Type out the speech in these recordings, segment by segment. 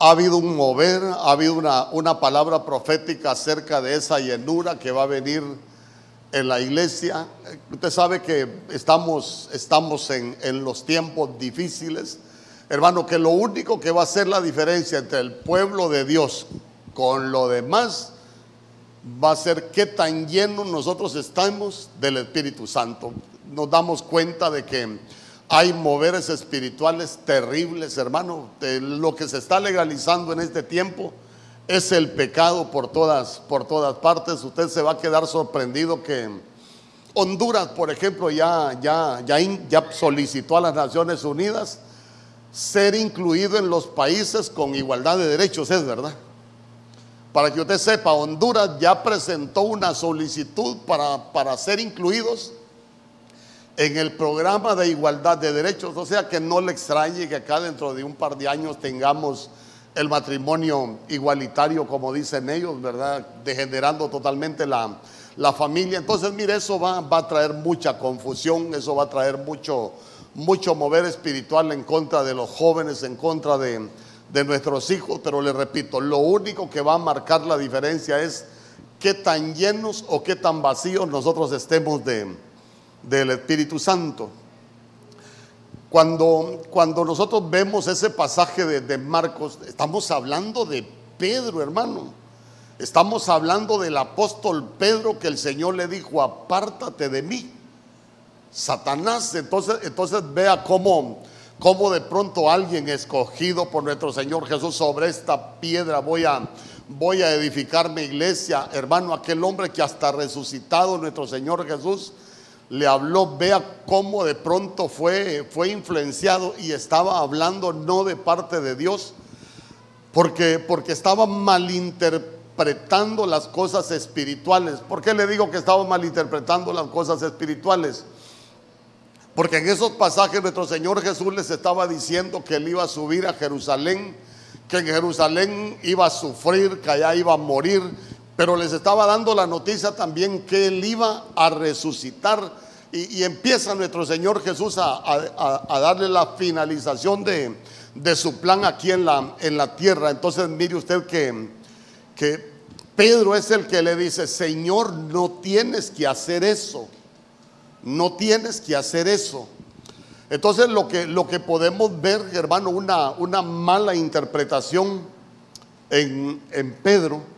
ha habido un mover, ha habido una, una palabra profética acerca de esa llenura que va a venir en la iglesia. Usted sabe que estamos, estamos en, en los tiempos difíciles. Hermano, que lo único que va a hacer la diferencia entre el pueblo de Dios con lo demás va a ser qué tan llenos nosotros estamos del Espíritu Santo. Nos damos cuenta de que hay moveres espirituales terribles, hermano. Lo que se está legalizando en este tiempo es el pecado por todas, por todas partes. Usted se va a quedar sorprendido que Honduras, por ejemplo, ya, ya, ya, ya solicitó a las Naciones Unidas ser incluido en los países con igualdad de derechos, es verdad. Para que usted sepa, Honduras ya presentó una solicitud para, para ser incluidos en el programa de igualdad de derechos. O sea que no le extrañe que acá dentro de un par de años tengamos el matrimonio igualitario, como dicen ellos, ¿verdad? Degenerando totalmente la, la familia. Entonces, mire, eso va, va, a traer mucha confusión, eso va a traer mucho, mucho mover espiritual en contra de los jóvenes, en contra de, de nuestros hijos. Pero le repito, lo único que va a marcar la diferencia es qué tan llenos o qué tan vacíos nosotros estemos de, del Espíritu Santo. Cuando, cuando nosotros vemos ese pasaje de, de, Marcos, estamos hablando de Pedro, hermano. Estamos hablando del apóstol Pedro que el Señor le dijo, apártate de mí. Satanás, entonces, entonces vea cómo, cómo de pronto alguien escogido por nuestro Señor Jesús sobre esta piedra voy a, voy a edificar mi iglesia. Hermano, aquel hombre que hasta resucitado nuestro Señor Jesús le habló, vea cómo de pronto fue, fue influenciado y estaba hablando no de parte de Dios, porque, porque estaba malinterpretando las cosas espirituales. ¿Por qué le digo que estaba malinterpretando las cosas espirituales? Porque en esos pasajes nuestro Señor Jesús les estaba diciendo que él iba a subir a Jerusalén, que en Jerusalén iba a sufrir, que allá iba a morir, pero les estaba dando la noticia también que él iba a resucitar. Y, empieza nuestro Señor Jesús a, a, a darle la finalización de, de, su plan aquí en la, en la tierra. Entonces mire usted que, que Pedro es el que le dice, Señor, no tienes que hacer eso. No tienes que hacer eso. Entonces lo que, lo que podemos ver, hermano, una, una mala interpretación en, en Pedro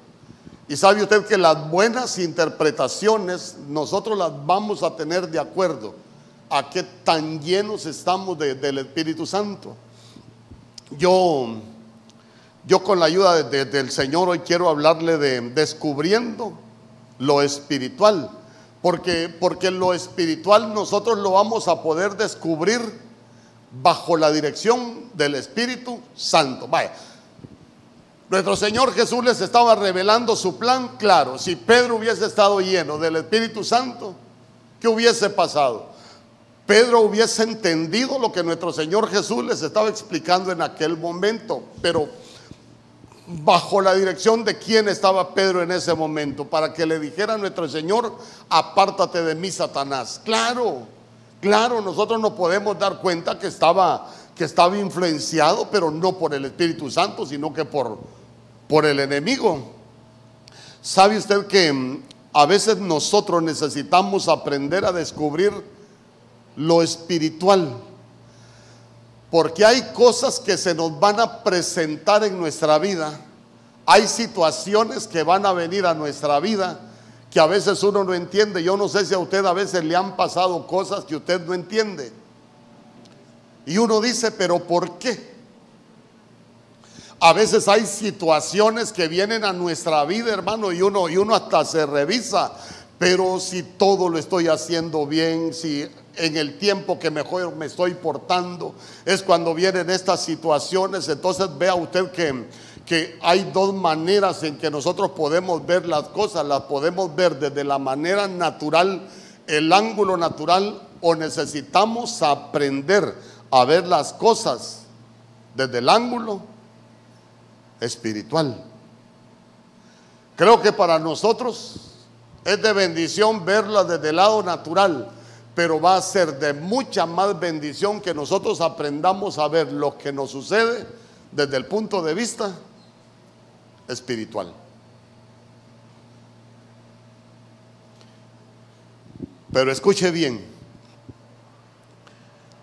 y sabe usted que las buenas interpretaciones nosotros las vamos a tener de acuerdo a qué tan llenos estamos de, del Espíritu Santo. Yo, yo con la ayuda de, de, del Señor hoy quiero hablarle de descubriendo lo espiritual, porque, porque lo espiritual nosotros lo vamos a poder descubrir bajo la dirección del Espíritu Santo. Vaya, nuestro Señor Jesús les estaba revelando su plan claro. Si Pedro hubiese estado lleno del Espíritu Santo, ¿qué hubiese pasado? Pedro hubiese entendido lo que nuestro Señor Jesús les estaba explicando en aquel momento, pero bajo la dirección de quién estaba Pedro en ese momento, para que le dijera a nuestro Señor, apártate de mí, Satanás. Claro, claro, nosotros no podemos dar cuenta que estaba, que estaba influenciado, pero no por el Espíritu Santo, sino que por, por el enemigo. ¿Sabe usted que mm, a veces nosotros necesitamos aprender a descubrir lo espiritual? Porque hay cosas que se nos van a presentar en nuestra vida. Hay situaciones que van a venir a nuestra vida que a veces uno no entiende. Yo no sé si a usted a veces le han pasado cosas que usted no entiende. Y uno dice, pero ¿por qué? A veces hay situaciones que vienen a nuestra vida, hermano, y uno, y uno hasta se revisa. Pero si todo lo estoy haciendo bien, si en el tiempo que mejor me estoy portando, es cuando vienen estas situaciones. Entonces vea usted que, que hay dos maneras en que nosotros podemos ver las cosas. Las podemos ver desde la manera natural, el ángulo natural, o necesitamos aprender a ver las cosas desde el ángulo espiritual. Creo que para nosotros es de bendición verla desde el lado natural, pero va a ser de mucha más bendición que nosotros aprendamos a ver lo que nos sucede desde el punto de vista espiritual. Pero escuche bien,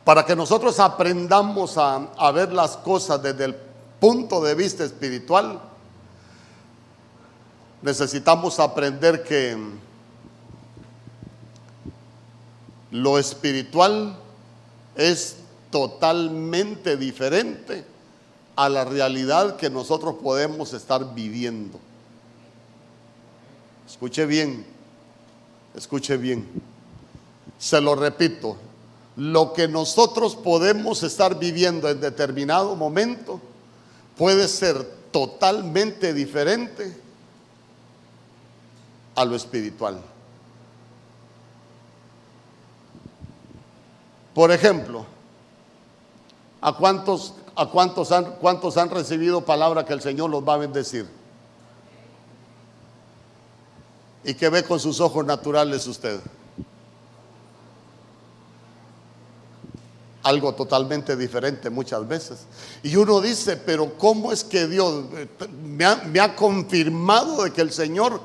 para que nosotros aprendamos a, a, ver las cosas desde el punto de vista espiritual, necesitamos aprender que lo espiritual es totalmente diferente a la realidad que nosotros podemos estar viviendo. Escuche bien, escuche bien. Se lo repito, lo que nosotros podemos estar viviendo en determinado momento puede ser totalmente diferente a lo espiritual. Por ejemplo, ¿a cuántos, a cuántos, han, cuántos han recibido palabra que el Señor los va a bendecir? ¿Y que ve con sus ojos naturales usted? Algo totalmente diferente muchas veces. Y uno dice, pero ¿cómo es que Dios me ha, me ha, confirmado de que el Señor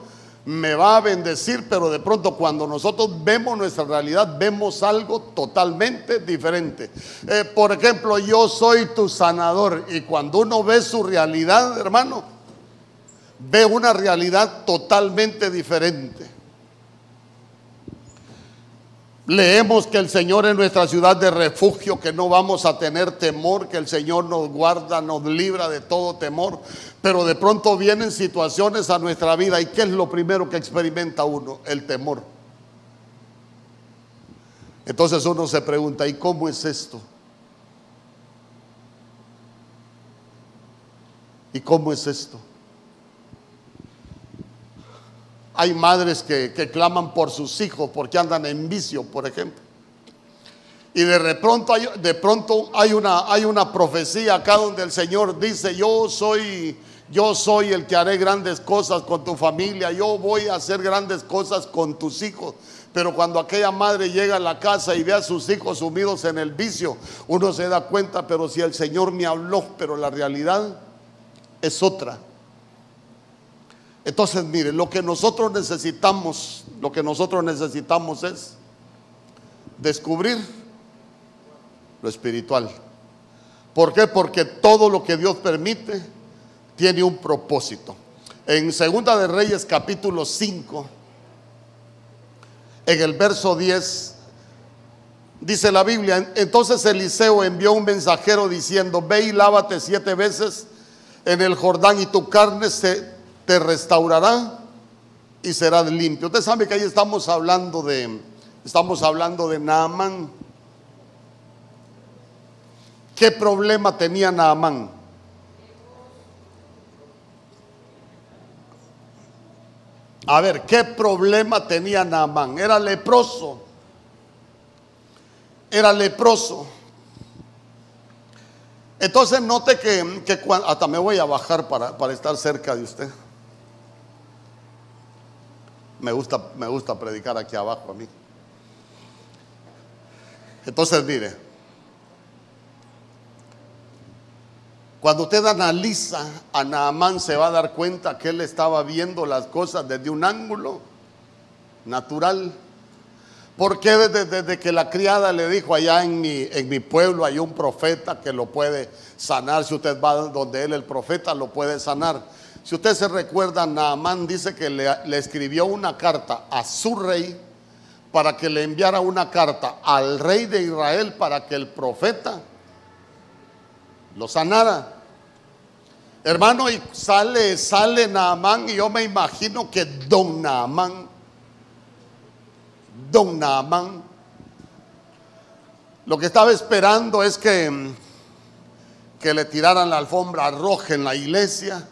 me va a bendecir? Pero de pronto cuando nosotros vemos nuestra realidad, vemos algo totalmente diferente. Eh, por ejemplo, yo soy tu sanador y cuando uno ve su realidad, hermano, ve una realidad totalmente diferente. Leemos que el Señor es nuestra ciudad de refugio, que no vamos a tener temor, que el Señor nos guarda, nos libra de todo temor. Pero de pronto vienen situaciones a nuestra vida y ¿qué es lo primero que experimenta uno? El temor. Entonces uno se pregunta, ¿y cómo es esto? ¿Y cómo es esto? Hay madres que, claman por sus hijos porque andan en vicio, por ejemplo. Y de pronto hay, de pronto hay una, hay una profecía acá donde el Señor dice, yo soy, yo soy el que haré grandes cosas con tu familia, yo voy a hacer grandes cosas con tus hijos. Pero cuando aquella madre llega a la casa y ve a sus hijos sumidos en el vicio, uno se da cuenta, pero si el Señor me habló, pero la realidad es otra. Entonces, mire, lo que nosotros necesitamos, lo que nosotros necesitamos es descubrir lo espiritual. ¿Por qué? Porque todo lo que Dios permite tiene un propósito. En Segunda de Reyes capítulo 5, en el verso 10, dice la Biblia, entonces Eliseo envió un mensajero diciendo, ve y lávate siete veces en el Jordán y tu carne se te restaurará y serás limpio. Usted sabe que ahí estamos hablando de, estamos hablando de Naamán. ¿Qué problema tenía Naamán? A ver, ¿qué problema tenía Naamán? Era leproso. Era leproso. Entonces note que, que hasta me voy a bajar para, para estar cerca de usted. Me gusta, me gusta predicar aquí abajo a mí. Entonces, mire, cuando usted analiza a Naamán se va a dar cuenta que él estaba viendo las cosas desde un ángulo natural. Porque desde, desde, que la criada le dijo allá en mi, en mi pueblo hay un profeta que lo puede sanar, si usted va donde él, el profeta, lo puede sanar. Si usted se recuerda, Naamán dice que le, escribió una carta a su rey para que le enviara una carta al rey de Israel para que el profeta lo sanara. Hermano, y sale, sale Naamán y yo me imagino que don Naamán, don Naamán, lo que estaba esperando es que, que le tiraran la alfombra roja en la iglesia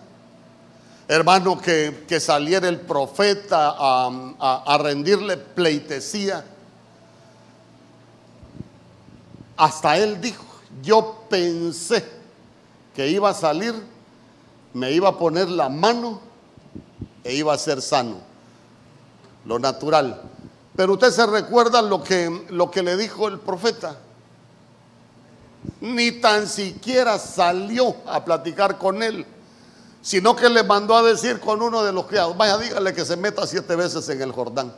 hermano, que, saliera el profeta a, rendirle pleitesía. Hasta él dijo, yo pensé que iba a salir, me iba a poner la mano e iba a ser sano. Lo natural. Pero usted se recuerda lo que, lo que le dijo el profeta. Ni tan siquiera salió a platicar con él, sino que le mandó a decir con uno de los criados, vaya, dígale que se meta siete veces en el Jordán.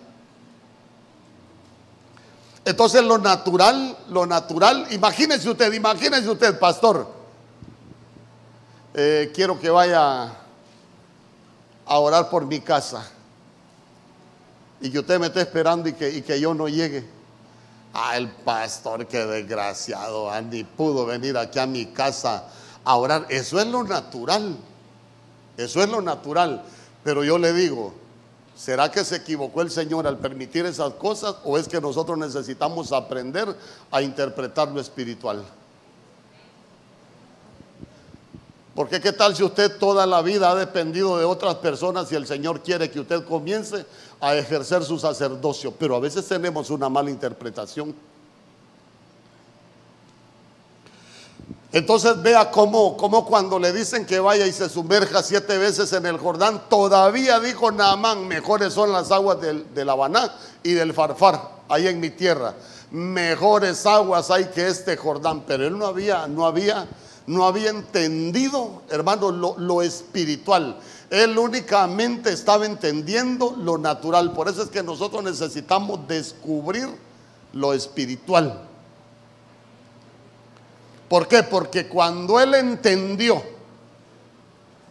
Entonces lo natural, lo natural, imagínese usted, imagínese usted, pastor, eh, quiero que vaya a orar por mi casa y que usted me esté esperando y que, y que yo no llegue. Ah, el pastor, qué desgraciado, Andy, pudo venir aquí a mi casa a orar. Eso es lo natural. Eso es lo natural. Pero yo le digo, ¿será que se equivocó el Señor al permitir esas cosas o es que nosotros necesitamos aprender a interpretar lo espiritual? Porque qué tal si usted toda la vida ha dependido de otras personas y el Señor quiere que usted comience a ejercer su sacerdocio, pero a veces tenemos una mala interpretación. Entonces vea cómo, cómo, cuando le dicen que vaya y se sumerja siete veces en el Jordán, todavía dijo Naamán, mejores son las aguas del, del Habaná y del Farfar, ahí en mi tierra. Mejores aguas hay que este Jordán, pero él no había, no había no había entendido, hermano, lo, espiritual. Él únicamente estaba entendiendo lo natural. Por eso es que nosotros necesitamos descubrir lo espiritual. ¿Por qué? Porque cuando él entendió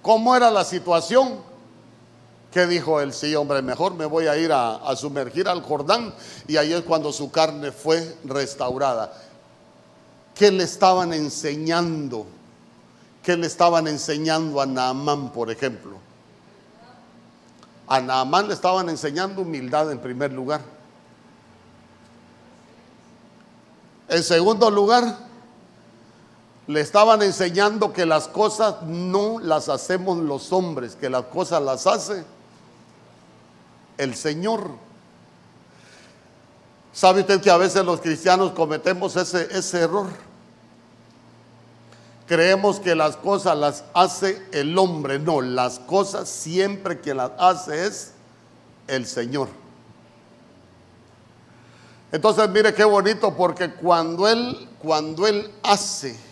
cómo era la situación, ¿qué dijo él? Sí, hombre, mejor me voy a ir a, sumergir al Jordán. Y ahí es cuando su carne fue restaurada. ¿Qué le estaban enseñando? ¿Qué le estaban enseñando a Naamán, por ejemplo? A Naamán le estaban enseñando humildad en primer lugar. En segundo lugar, le estaban enseñando que las cosas no las hacemos los hombres, que las cosas las hace el Señor. ¿Sabe usted que a veces los cristianos cometemos ese, ese error? Creemos que las cosas las hace el hombre. No, las cosas siempre quien las hace es el Señor. Entonces mire qué bonito porque cuando él cuando él hace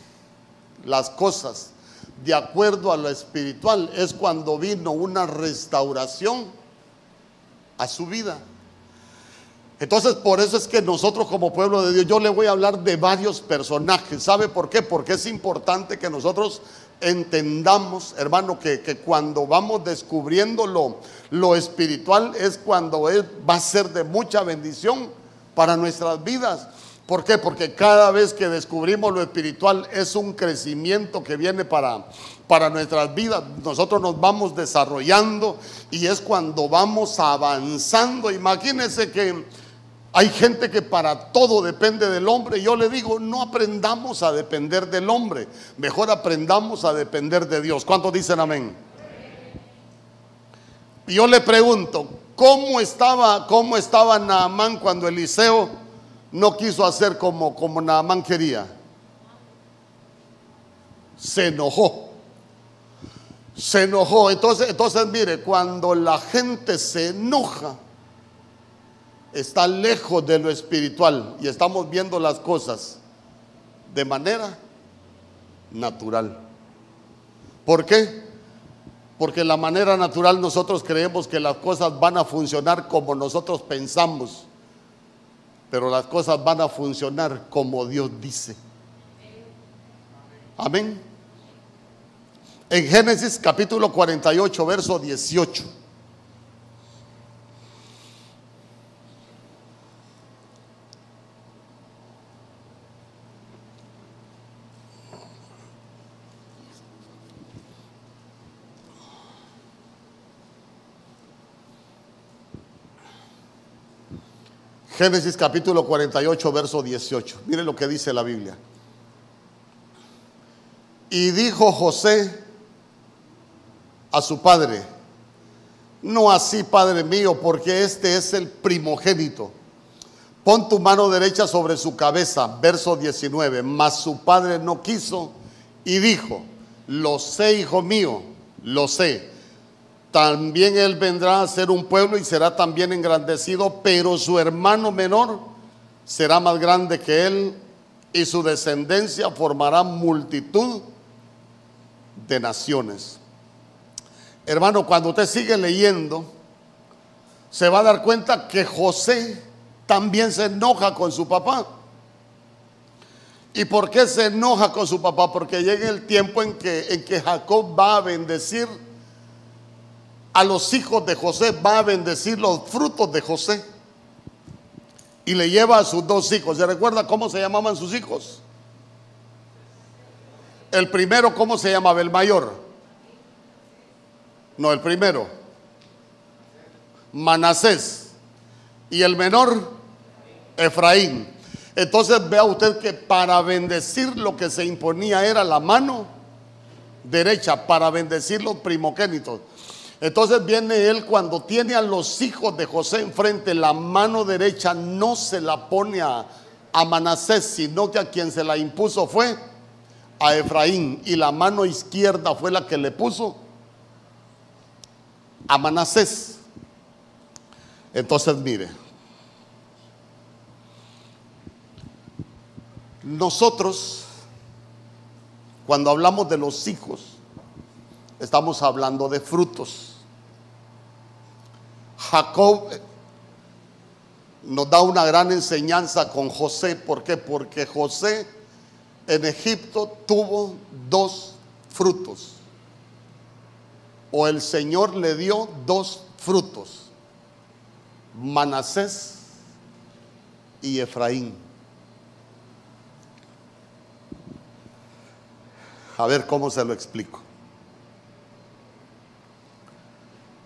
las cosas de acuerdo a lo espiritual es cuando vino una restauración a su vida. Entonces, por eso es que nosotros como pueblo de Dios, yo le voy a hablar de varios personajes. ¿Sabe por qué? Porque es importante que nosotros entendamos, hermano, que, cuando vamos descubriendo lo, lo, espiritual es cuando va a ser de mucha bendición para nuestras vidas. ¿Por qué? Porque cada vez que descubrimos lo espiritual es un crecimiento que viene para, para nuestras vidas. Nosotros nos vamos desarrollando y es cuando vamos avanzando. Imagínense que hay gente que para todo depende del hombre. Yo le digo, no aprendamos a depender del hombre, mejor aprendamos a depender de Dios. ¿Cuántos dicen amén? Yo le pregunto, ¿cómo estaba, cómo estaba Naamán cuando Eliseo no quiso hacer como, como Naamán quería? Se enojó. Se enojó. Entonces, entonces mire, cuando la gente se enoja, está lejos de lo espiritual y estamos viendo las cosas de manera natural. ¿Por qué? Porque la manera natural nosotros creemos que las cosas van a funcionar como nosotros pensamos, pero las cosas van a funcionar como Dios dice. Amén. En Génesis capítulo 48, verso 18. Génesis capítulo 48, verso 18. Mire lo que dice la Biblia. Y dijo José a su padre, no así, padre mío, porque este es el primogénito. Pon tu mano derecha sobre su cabeza, verso 19. Mas su padre no quiso y dijo, lo sé, hijo mío, lo sé también él vendrá a ser un pueblo y será también engrandecido, pero su hermano menor será más grande que él y su descendencia formará multitud de naciones. Hermano, cuando usted sigue leyendo, se va a dar cuenta que José también se enoja con su papá. ¿Y por qué se enoja con su papá? Porque llega el tiempo en que, en que Jacob va a bendecir a los hijos de José, va a bendecir los frutos de José. Y le lleva a sus dos hijos. ¿Se recuerda cómo se llamaban sus hijos? El primero, ¿cómo se llamaba? El mayor. No, el primero. Manasés. Y el menor, Efraín. Entonces vea usted que para bendecir lo que se imponía era la mano derecha, para bendecir los primogénitos. Entonces viene él cuando tiene a los hijos de José enfrente, la mano derecha no se la pone a, a Manasés, sino que a quien se la impuso fue a Efraín y la mano izquierda fue la que le puso a Manasés. Entonces mire, nosotros cuando hablamos de los hijos, estamos hablando de frutos. Jacob nos da una gran enseñanza con José. ¿Por qué? Porque José en Egipto tuvo dos frutos. O el Señor le dio dos frutos. Manasés y Efraín. A ver cómo se lo explico.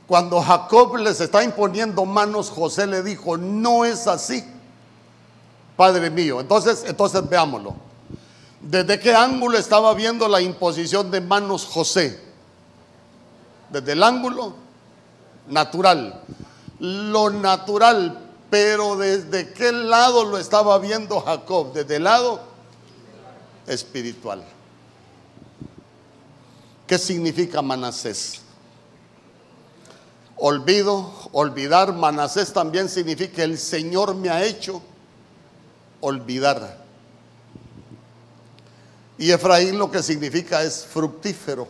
Cuando Jacob les está imponiendo manos, José le dijo, no es así, Padre mío. Entonces, entonces veámoslo. ¿Desde qué ángulo estaba viendo la imposición de manos José? Desde el ángulo natural. Lo natural, pero desde qué lado lo estaba viendo Jacob? Desde el lado espiritual. ¿Qué significa Manasés? Olvido, olvidar, Manasés también significa el Señor me ha hecho olvidar. Y Efraín lo que significa es fructífero.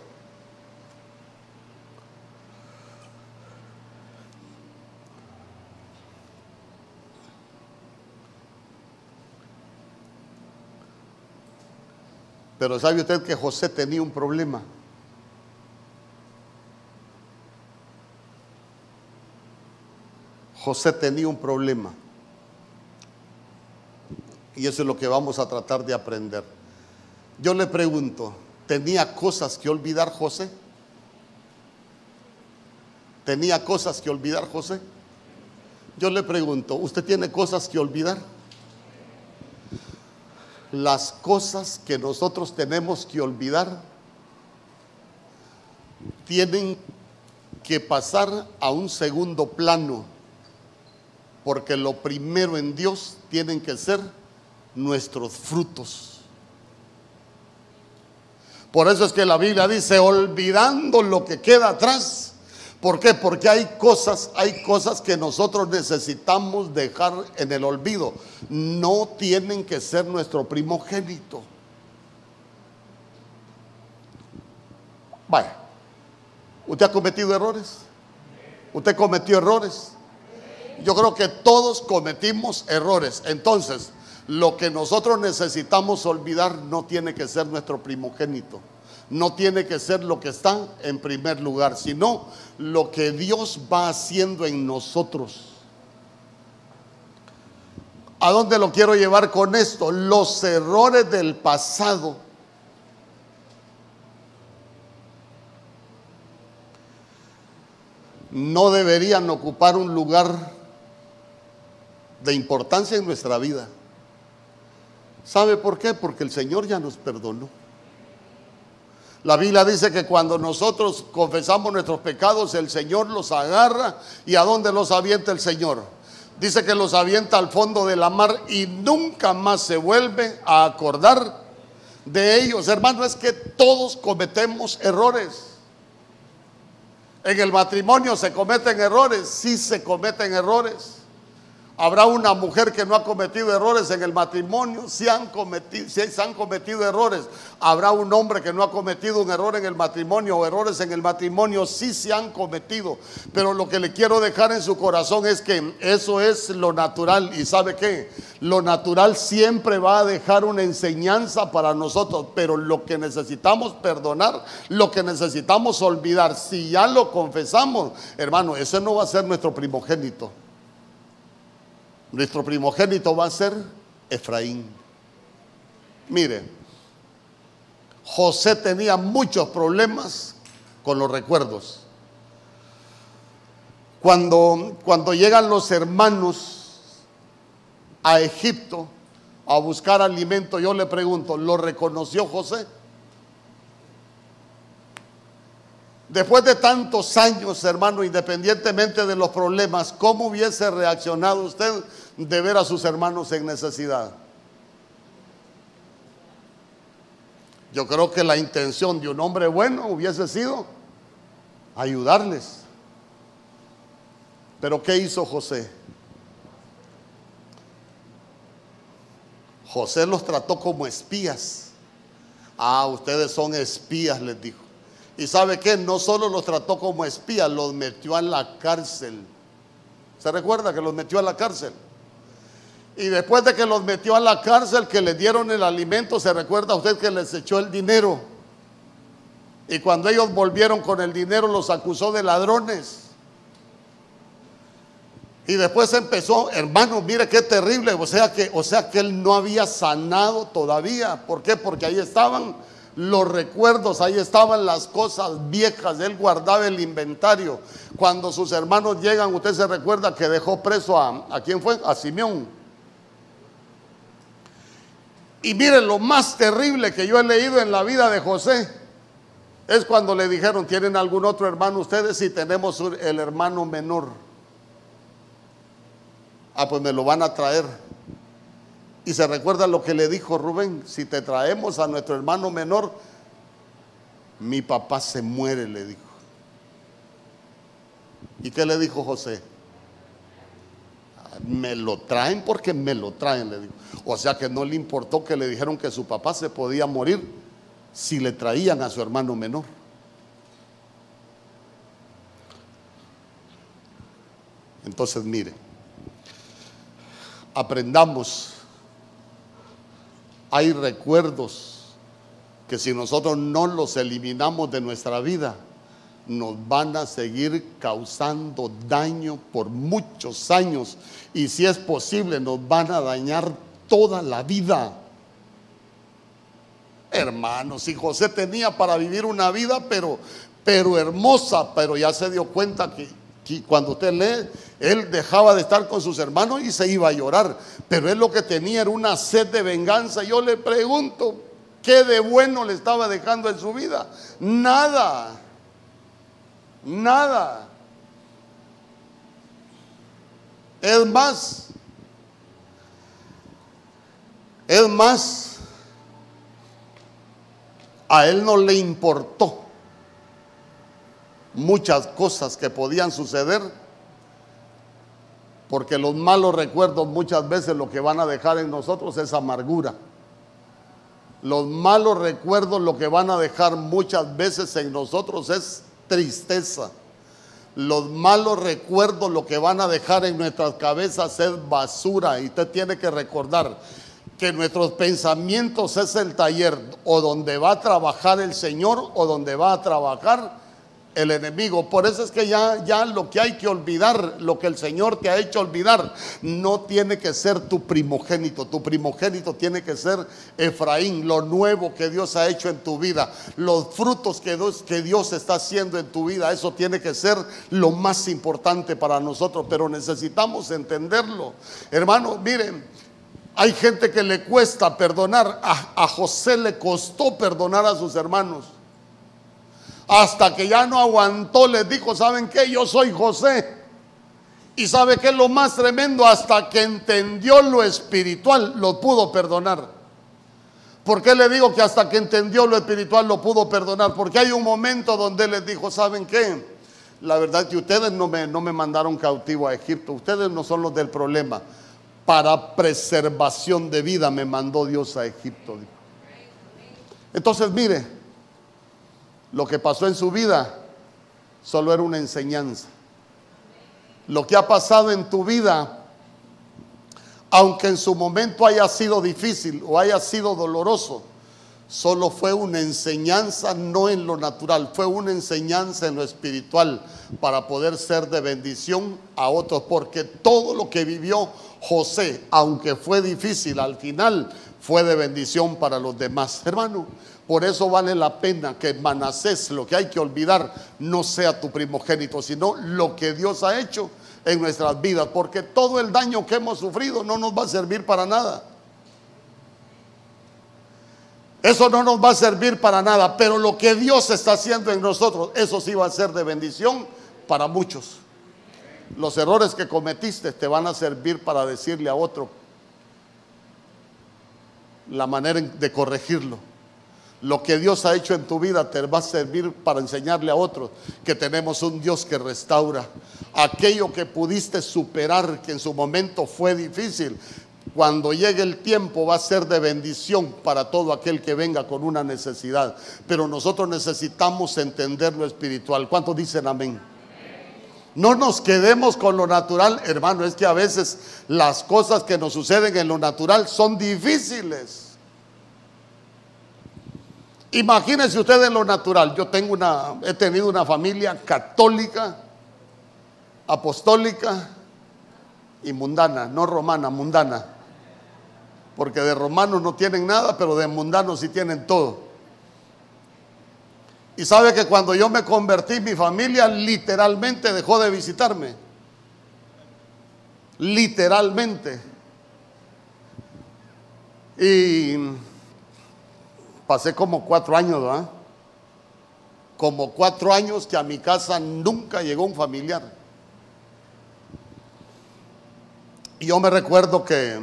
Pero sabe usted que José tenía un problema. José tenía un problema. Y eso es lo que vamos a tratar de aprender. Yo le pregunto, ¿tenía cosas que olvidar José? ¿Tenía cosas que olvidar José? Yo le pregunto, ¿usted tiene cosas que olvidar? Las cosas que nosotros tenemos que olvidar tienen que pasar a un segundo plano porque lo primero en Dios tienen que ser nuestros frutos. Por eso es que la Biblia dice, olvidando lo que queda atrás. ¿Por qué? Porque hay cosas, hay cosas que nosotros necesitamos dejar en el olvido. No tienen que ser nuestro primogénito. Vaya, ¿usted ha cometido errores? ¿Usted cometió errores? Yo creo que todos cometimos errores. Entonces, lo que nosotros necesitamos olvidar no tiene que ser nuestro primogénito. No tiene que ser lo que está en primer lugar, sino lo que Dios va haciendo en nosotros. ¿A dónde lo quiero llevar con esto? Los errores del pasado. No deberían ocupar un lugar de importancia en nuestra vida. ¿Sabe por qué? Porque el Señor ya nos perdonó. La Biblia dice que cuando nosotros confesamos nuestros pecados, el Señor los agarra y a dónde los avienta el Señor. Dice que los avienta al fondo de la mar y nunca más se vuelve a acordar de ellos. Hermano, es que todos cometemos errores. En el matrimonio se cometen errores, sí se cometen errores. Habrá una mujer que no ha cometido errores en el matrimonio, si han cometido, si se han cometido errores. Habrá un hombre que no ha cometido un error en el matrimonio o errores en el matrimonio, sí se han cometido. Pero lo que le quiero dejar en su corazón es que eso es lo natural. ¿Y sabe qué? Lo natural siempre va a dejar una enseñanza para nosotros, pero lo que necesitamos perdonar, lo que necesitamos olvidar, si ya lo confesamos, hermano, eso no va a ser nuestro primogénito. Nuestro primogénito va a ser Efraín. Mire, José tenía muchos problemas con los recuerdos. Cuando, cuando llegan los hermanos a Egipto a buscar alimento, yo le pregunto, ¿lo reconoció José? Después de tantos años, hermano, independientemente de los problemas, ¿cómo hubiese reaccionado usted de ver a sus hermanos en necesidad? Yo creo que la intención de un hombre bueno hubiese sido ayudarles. Pero ¿qué hizo José? José los trató como espías. Ah, ustedes son espías, les dijo. Y sabe que no solo los trató como espías, los metió a la cárcel. ¿Se recuerda que los metió a la cárcel? Y después de que los metió a la cárcel, que les dieron el alimento, se recuerda usted que les echó el dinero. Y cuando ellos volvieron con el dinero, los acusó de ladrones. Y después empezó, hermano, mire qué terrible. O sea que, o sea que él no había sanado todavía. ¿Por qué? Porque ahí estaban los recuerdos, ahí estaban las cosas viejas, él guardaba el inventario. Cuando sus hermanos llegan, usted se recuerda que dejó preso a, ¿a quién fue? A Simeón. Y miren, lo más terrible que yo he leído en la vida de José es cuando le dijeron, ¿tienen algún otro hermano ustedes? Si tenemos el hermano menor. Ah, pues me lo van a traer. Y se recuerda lo que le dijo Rubén, si te traemos a nuestro hermano menor, mi papá se muere, le dijo. ¿Y qué le dijo José? Me lo traen porque me lo traen, le dijo. O sea que no le importó que le dijeron que su papá se podía morir si le traían a su hermano menor. Entonces, mire, aprendamos hay recuerdos que si nosotros no los eliminamos de nuestra vida, nos van a seguir causando daño por muchos años y si es posible nos van a dañar toda la vida. Hermanos, si José tenía para vivir una vida, pero, pero hermosa, pero ya se dio cuenta que cuando usted lee, él dejaba de estar con sus hermanos y se iba a llorar. Pero él lo que tenía era una sed de venganza. Yo le pregunto, ¿qué de bueno le estaba dejando en su vida? Nada. Nada. Es más, es más, a él no le importó muchas cosas que podían suceder, porque los malos recuerdos muchas veces lo que van a dejar en nosotros es amargura. Los malos recuerdos lo que van a dejar muchas veces en nosotros es tristeza. Los malos recuerdos lo que van a dejar en nuestras cabezas es basura. Y usted tiene que recordar que nuestros pensamientos es el taller o donde va a trabajar el Señor o donde va a trabajar el enemigo. Por eso es que ya, ya lo que hay que olvidar, lo que el Señor te ha hecho olvidar, no tiene que ser tu primogénito. Tu primogénito tiene que ser Efraín, lo nuevo que Dios ha hecho en tu vida, los frutos que Dios, que Dios está haciendo en tu vida. Eso tiene que ser lo más importante para nosotros, pero necesitamos entenderlo. Hermano, miren. Hay gente que le cuesta perdonar. a José le costó perdonar a sus hermanos. Hasta que ya no aguantó, les dijo, ¿saben qué? Yo soy José. Y sabe que es lo más tremendo, hasta que entendió lo espiritual, lo pudo perdonar. ¿Por qué le digo que hasta que entendió lo espiritual lo pudo perdonar? Porque hay un momento donde les dijo, ¿saben qué? la verdad que ustedes no me, no me mandaron cautivo a Egipto, ustedes no son los del problema. Para preservación de vida me mandó Dios a Egipto. Entonces, mire, lo que pasó en su vida solo era una enseñanza. Lo que ha pasado en tu vida, aunque en su momento haya sido difícil o haya sido doloroso, solo fue una enseñanza, no en lo natural, fue una enseñanza en lo espiritual para poder ser de bendición a otros, porque todo lo que vivió José, aunque fue difícil, al final fue de bendición para los demás. Hermano, por eso vale la pena que Manasés, lo que hay que olvidar, no sea tu primogénito, sino lo que Dios ha hecho en nuestras vidas, porque todo el daño que hemos sufrido no nos va a servir para nada. Eso no nos va a servir para nada, pero lo que Dios está haciendo en nosotros, eso sí va a ser de bendición para muchos. Los errores que cometiste te van a servir para decirle a otro la manera de corregirlo. Lo que Dios ha hecho en tu vida te va a servir para enseñarle a otros que tenemos un Dios que restaura. Aquello que pudiste superar, que en su momento fue difícil, cuando llegue el tiempo va a ser de bendición para todo aquel que venga con una necesidad. Pero nosotros necesitamos entender lo espiritual. ¿Cuántos dicen amén? No nos quedemos con lo natural, hermano. Es que a veces las cosas que nos suceden en lo natural son difíciles. Imagínense usted en lo natural. Yo tengo una, he tenido una familia católica, apostólica y mundana, no romana, mundana porque de romanos no tienen nada, pero de mundanos sí tienen todo. Y sabe que cuando yo me convertí, mi familia literalmente dejó de visitarme. Literalmente. Y pasé como cuatro años, ¿verdad? Como cuatro años que a mi casa nunca llegó un familiar. Y yo me recuerdo que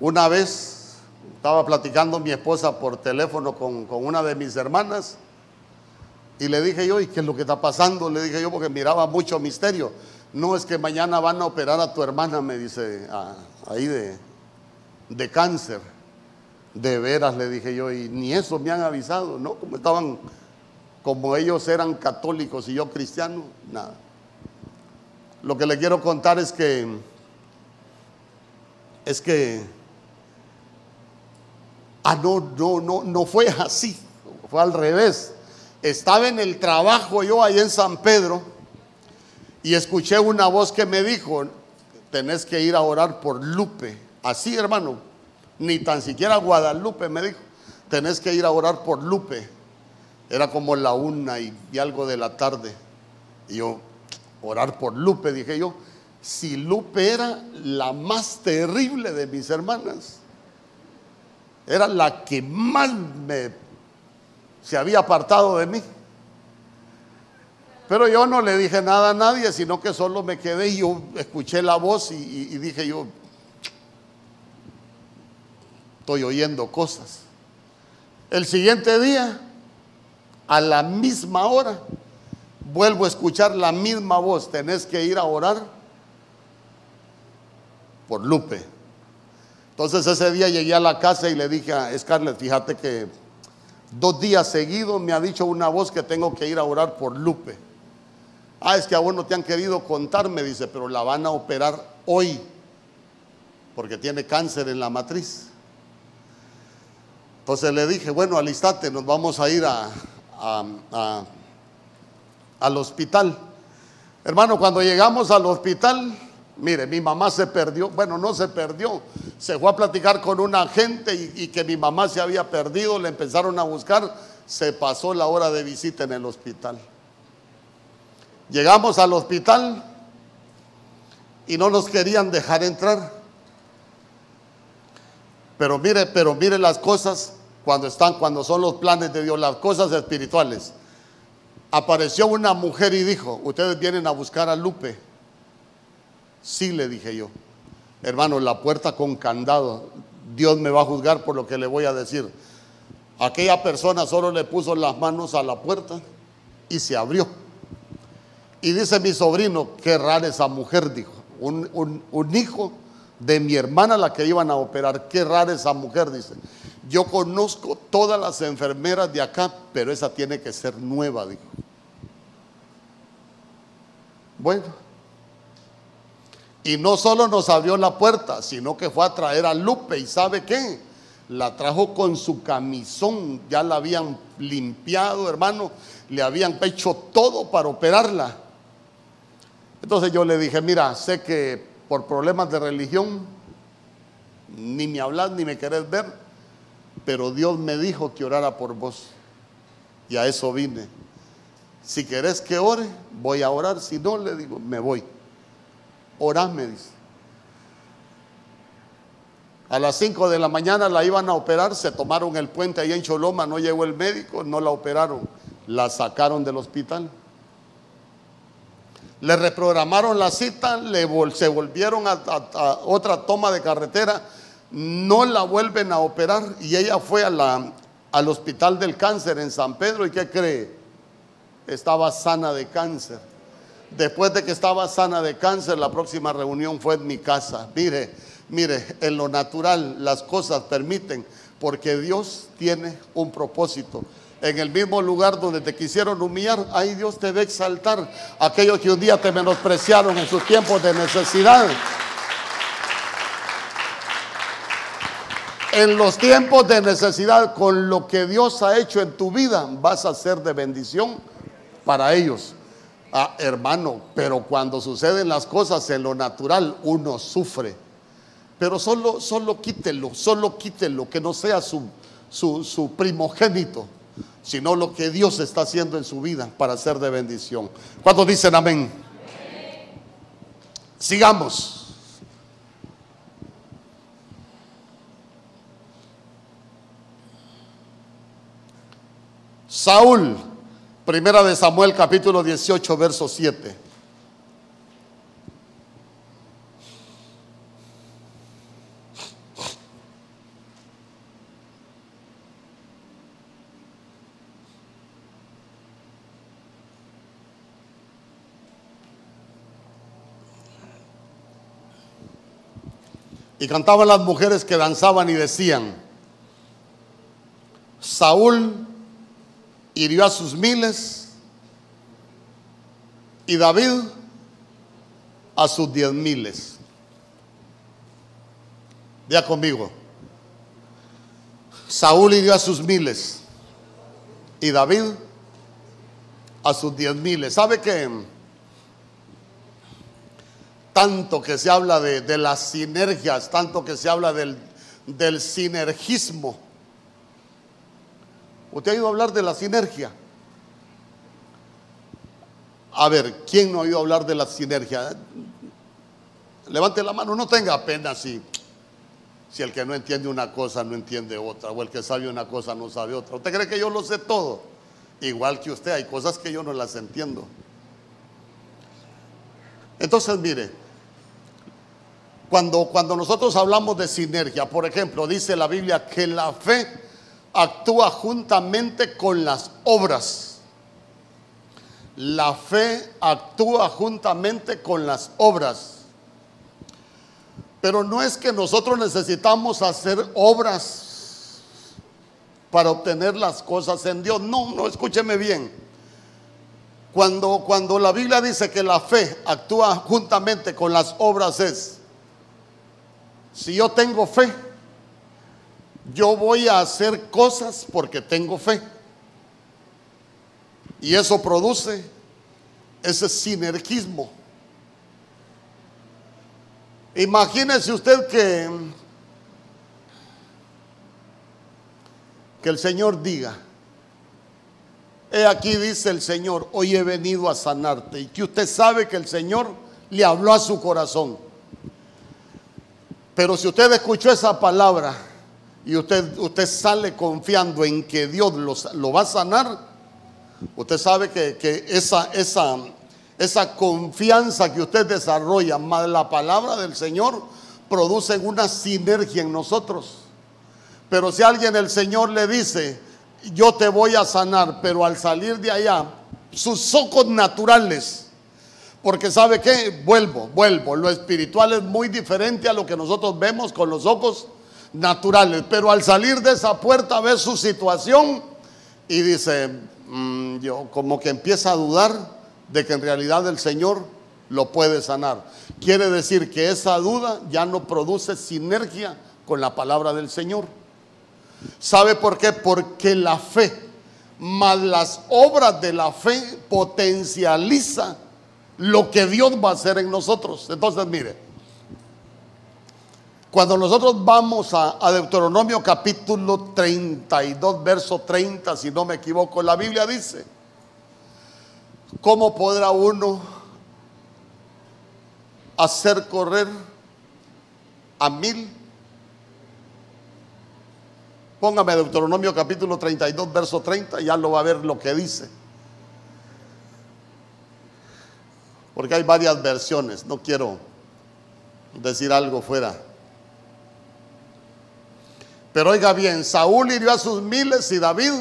Una vez estaba platicando mi esposa por teléfono con, una de mis hermanas y le dije yo, ¿y qué es lo que está pasando? Le dije yo porque miraba mucho misterio. No es que mañana van a operar a tu hermana, me dice, ahí de, de cáncer. De veras, le dije yo, y ni eso me han avisado, ¿no? Como estaban, como ellos eran católicos y yo cristiano, nada. Lo que le quiero contar es que, es que Ah, no, no, no, no fue así, fue al revés. Estaba en el trabajo yo ahí en San Pedro y escuché una voz que me dijo, tenés que ir a orar por Lupe. Así, hermano, ni tan siquiera Guadalupe me dijo, tenés que ir a orar por Lupe. Era como la una y, algo de la tarde. Y yo, orar por Lupe, dije yo, si Lupe era la más terrible de mis hermanas era la que más me se había apartado de mí. Pero yo no le dije nada a nadie, sino que solo me quedé y yo escuché la voz y dije yo, estoy oyendo cosas. El siguiente día, a la misma hora, vuelvo a escuchar la misma voz, tenés que ir a orar por Lupe. Entonces ese día llegué a la casa y le dije a Scarlett, fíjate que dos días seguidos me ha dicho una voz que tengo que ir a orar por Lupe. Ah, es que a vos no te han querido contar, me dice, pero la van a operar hoy porque tiene cáncer en la matriz. Entonces le dije, bueno, alistate, nos vamos a ir a, al hospital. Hermano, cuando llegamos al hospital, Mire, mi mamá se perdió, bueno, no se perdió, se fue a platicar con una gente y, que mi mamá se había perdido, le empezaron a buscar, se pasó la hora de visita en el hospital. Llegamos al hospital y no nos querían dejar entrar. Pero mire, pero mire las cosas cuando están, cuando son los planes de Dios, las cosas espirituales. Apareció una mujer y dijo, ustedes vienen a buscar a Lupe. Sí, le dije yo. Hermano, la puerta con candado. Dios me va a juzgar por lo que le voy a decir. Aquella persona solo le puso las manos a la puerta y se abrió. Y dice mi sobrino, qué rara esa mujer, dijo. Un, un hijo de mi hermana, la que iban a operar, qué rara esa mujer, dice. Yo conozco todas las enfermeras de acá, pero esa tiene que ser nueva, dijo. Bueno, y no solo nos abrió la puerta, sino que fue a traer a Lupe. ¿Y sabe qué? La trajo con su camisón. Ya la habían limpiado, hermano. Le habían hecho todo para operarla. Entonces yo le dije, mira, sé que por problemas de religión ni me hablas ni me querés ver, pero Dios me dijo que orara por vos. Y a eso vine. Si querés que ore, voy a orar. Si no, le digo, me voy. Orá, me dice. A las 5 de la mañana la iban a operar, se tomaron el puente ahí en Choloma, no llegó el médico, no la operaron, la sacaron del hospital. Le reprogramaron la cita, le se volvieron a, otra toma de carretera, no la vuelven a operar y ella fue al hospital del cáncer en San Pedro y ¿qué cree? Estaba sana de cáncer. Después de que estaba sana de cáncer, la próxima reunión fue en mi casa. Mire, mire, en lo natural las cosas permiten porque Dios tiene un propósito. En el mismo lugar donde te quisieron humillar, ahí Dios te va a exaltar. Aquellos que un día te menospreciaron en sus tiempos de necesidad. En los tiempos de necesidad, con lo que Dios ha hecho en tu vida, vas a ser de bendición para ellos. Ah, hermano, pero cuando suceden las cosas en lo natural, uno sufre. Pero solo, solo quítelo, solo quítelo, que no sea su, su, su primogénito, sino lo que Dios está haciendo en su vida para ser de bendición. ¿Cuántos dicen amén? Sigamos. Saúl Primera de Samuel capítulo 18, verso 7. Y cantaban las mujeres que danzaban y decían, Saúl hirió a sus miles y David a sus diez miles. Ya conmigo. Saúl hirió a sus miles y David a sus diez miles. ¿Sabe que tanto que se habla de, las sinergias, tanto que se habla del, del sinergismo? ¿Usted ha oído hablar de la sinergia? A ver, ¿quién no ha oído hablar de la sinergia? Levante la mano, no tenga pena si, si el que no entiende una cosa no entiende otra, o el que sabe una cosa no sabe otra. ¿Usted cree que yo lo sé todo? Igual que usted, hay cosas que yo no las entiendo. Entonces, mire, cuando, cuando nosotros hablamos de sinergia, por ejemplo, dice la Biblia que la fe actúa juntamente con las obras. La fe actúa juntamente con las obras. Pero no es que nosotros necesitamos hacer obras para obtener las cosas en Dios. No, no, escúcheme bien. Cuando, cuando la Biblia dice que la fe actúa juntamente con las obras es, si yo tengo fe, yo voy a hacer cosas porque tengo fe. Y eso produce ese sinergismo. Imagínese usted que, que el Señor diga, he aquí dice el Señor, hoy he venido a sanarte y que usted sabe que el Señor le habló a su corazón. Pero si usted escuchó esa palabra, y usted, usted sale confiando en que Dios lo va a sanar, usted sabe que, esa, esa, esa confianza que usted desarrolla más la palabra del Señor produce una sinergia en nosotros. Pero si alguien el Señor le dice, yo te voy a sanar, pero al salir de allá, sus ojos naturales, porque sabe que, vuelvo, vuelvo, lo espiritual es muy diferente a lo que nosotros vemos con los ojos naturales, pero al salir de esa puerta ve su situación y dice, mm, yo como que empieza a dudar de que en realidad el Señor lo puede sanar. Quiere decir que esa duda ya no produce sinergia con la palabra del Señor. ¿Sabe por qué? Porque la fe, más las obras de la fe, potencializa lo que Dios va a hacer en nosotros. Entonces, mire, cuando nosotros vamos a, Deuteronomio capítulo 32, verso 30, si no me equivoco, la Biblia dice, ¿cómo podrá uno hacer correr a mil Póngame Deuteronomio capítulo 32, verso 30, ya lo va a ver lo que dice. Porque hay varias versiones, no quiero decir algo fuera. Pero oiga bien, Saúl hirió a sus miles y David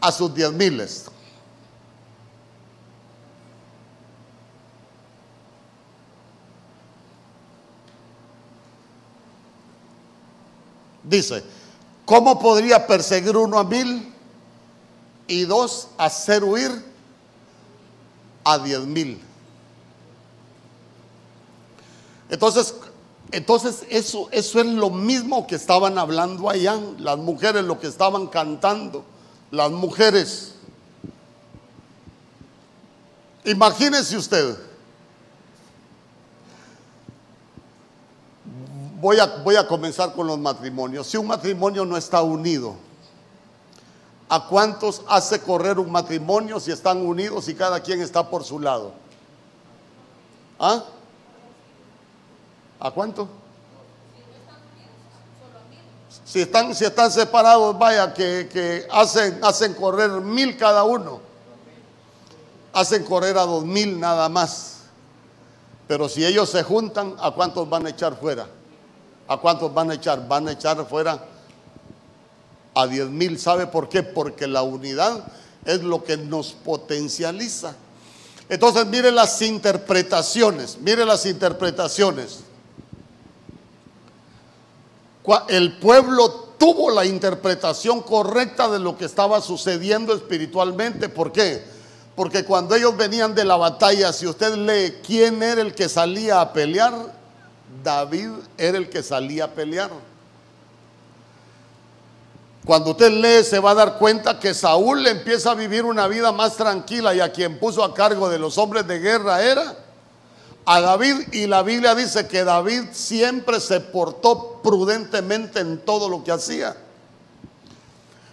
a sus diez miles. Dice, ¿Cómo podría perseguir uno a mil y dos hacer huir a diez mil? Entonces, entonces eso, eso es lo mismo que estaban hablando allá, las mujeres, lo que estaban cantando, las mujeres. Imagínese usted, voy a, voy a comenzar con los matrimonios. Si un matrimonio no está unido, ¿a cuántos hace correr un matrimonio si están unidos y cada quien está por su lado? ¿Ah? ¿A cuánto? Si están, si están separados, vaya, que, que hacen, hacen correr mil cada uno. Hacen correr a dos mil nada más. Pero si ellos se juntan, ¿a cuántos van a echar fuera? ¿A cuántos van a echar? Van a echar fuera a 10 mil. ¿Sabe por qué? Porque la unidad es lo que nos potencializa. Entonces mire las interpretaciones, mire las interpretaciones. El pueblo tuvo la interpretación correcta de lo que estaba sucediendo espiritualmente. ¿Por qué? Porque cuando ellos venían de la batalla, si usted lee quién era el que salía a pelear, David era el que salía a pelear. Cuando usted lee se va a dar cuenta que Saúl empieza a vivir una vida más tranquila y a quien puso a cargo de los hombres de guerra era a David y la Biblia dice que David siempre se portó prudentemente en todo lo que hacía.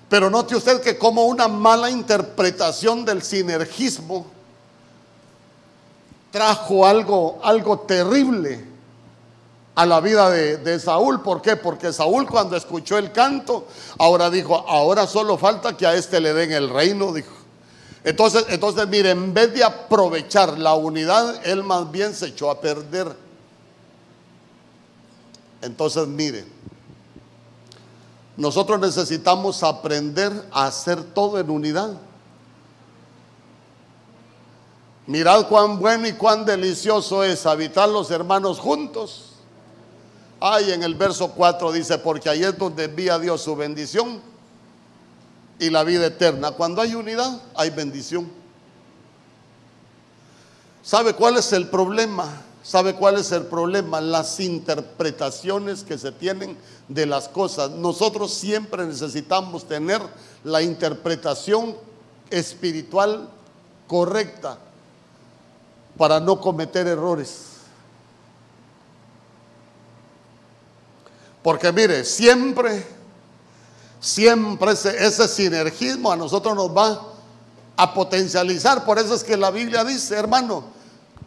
Pero note usted que como una mala interpretación del sinergismo trajo algo, algo terrible a la vida de, Saúl. ¿Por qué? Porque Saúl cuando escuchó el canto, ahora dijo, ahora solo falta que a este le den el reino, dijo. Entonces, entonces, mire, en vez de aprovechar la unidad, él más bien se echó a perder. Entonces, mire, nosotros necesitamos aprender a hacer todo en unidad. Mirad cuán bueno y cuán delicioso es habitar los hermanos juntos. Ay, en el verso 4 dice, porque ahí es donde envía Dios su bendición y la vida eterna. Cuando hay unidad, hay bendición. ¿Sabe cuál es el problema? ¿Sabe cuál es el problema? Las interpretaciones que se tienen de las cosas. Nosotros siempre necesitamos tener la interpretación espiritual correcta para no cometer errores. Porque mire, siempre, siempre ese, sinergismo a nosotros nos va a potencializar. Por eso es que la Biblia dice, hermano,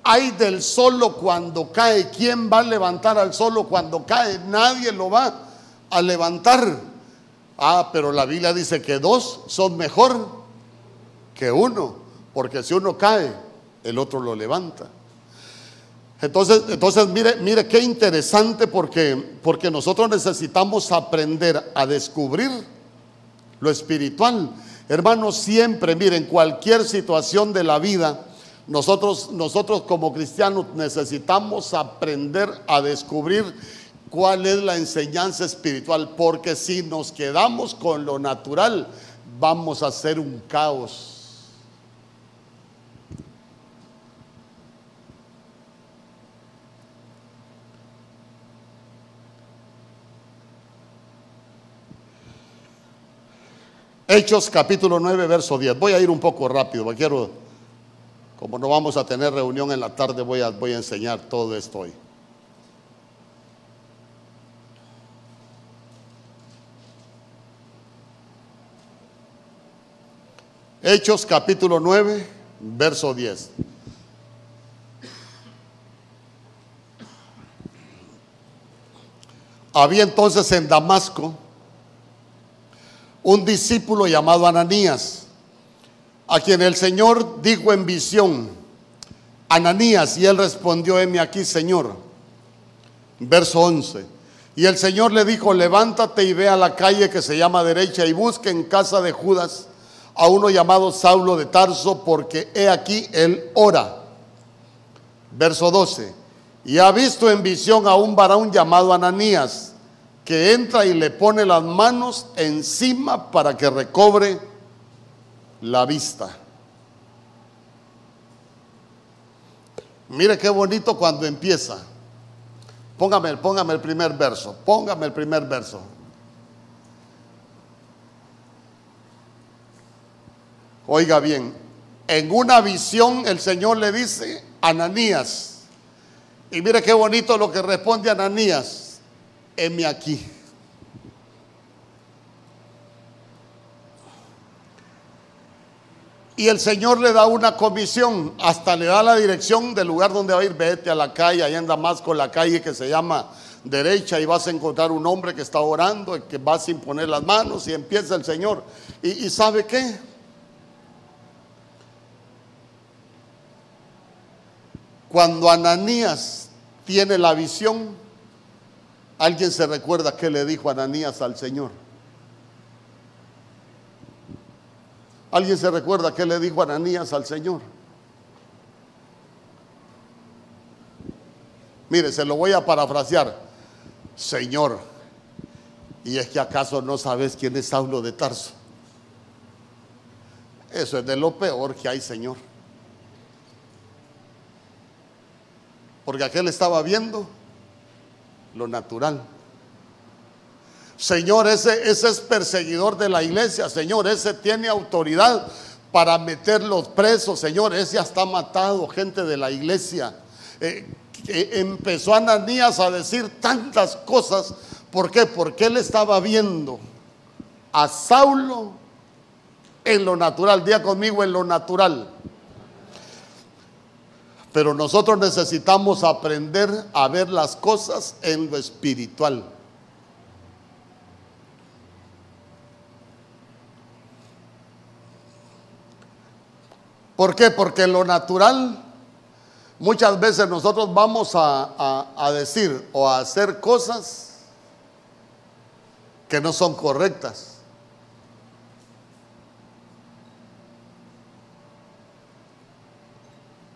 hay del solo cuando cae. ¿Quién va a levantar al solo cuando cae? Nadie lo va a levantar. Ah, pero la Biblia dice que dos son mejor que uno, porque si uno cae, el otro lo levanta. Entonces, entonces mire, mire qué interesante porque, porque nosotros necesitamos aprender a descubrir lo espiritual. Hermanos, siempre, miren, cualquier situación de la vida, nosotros, nosotros como cristianos necesitamos aprender a descubrir cuál es la enseñanza espiritual, porque si nos quedamos con lo natural, vamos a hacer un caos. Hechos capítulo 9, verso 10. Voy a ir un poco rápido, quiero, como no vamos a tener reunión en la tarde, voy a, voy a enseñar todo esto hoy. Hechos capítulo 9, verso 10. Había entonces en Damasco un discípulo llamado Ananías, a quien el Señor dijo en visión, Ananías, y él respondió, heme aquí, Señor. Verso 11. Y el Señor le dijo, levántate y ve a la calle que se llama derecha y busque en casa de Judas a uno llamado Saulo de Tarso, porque he aquí él ora. Verso 12. Y ha visto en visión a un varón llamado Ananías que entra y le pone las manos encima para que recobre la vista. Mire qué bonito cuando empieza. Póngame, póngame el primer verso, póngame el primer verso. Oiga bien, en una visión el Señor le dice, Ananías, y mire qué bonito lo que responde Ananías, heme aquí. Y el Señor le da una comisión, hasta le da la dirección del lugar donde va a ir. Vete a la calle, ahí en Damasco, la calle que se llama derecha, y vas a encontrar un hombre que está orando, y que va sin poner las manos, y empieza el Señor. ¿Y, y sabe qué? Cuando Ananías tiene la visión, ¿Alguien se recuerda qué le dijo Ananías al Señor? ¿Alguien se recuerda qué le dijo Ananías al Señor? Mire, se lo voy a parafrasear. Señor, ¿y es que acaso no sabes quién es Saulo de Tarso? Eso es de lo peor que hay, Señor. Porque aquel estaba viendo lo natural. Señor, ese, ese es perseguidor de la iglesia. Señor, ese tiene autoridad para meterlos presos. Señor, ese hasta matado gente de la iglesia. Eh, empezó Ananías a decir tantas cosas. ¿Por qué? Porque él estaba viendo a Saulo en lo natural. Día conmigo en lo natural. Pero nosotros necesitamos aprender a ver las cosas en lo espiritual. ¿Por qué? Porque en lo natural muchas veces nosotros vamos a, decir o a hacer cosas que no son correctas.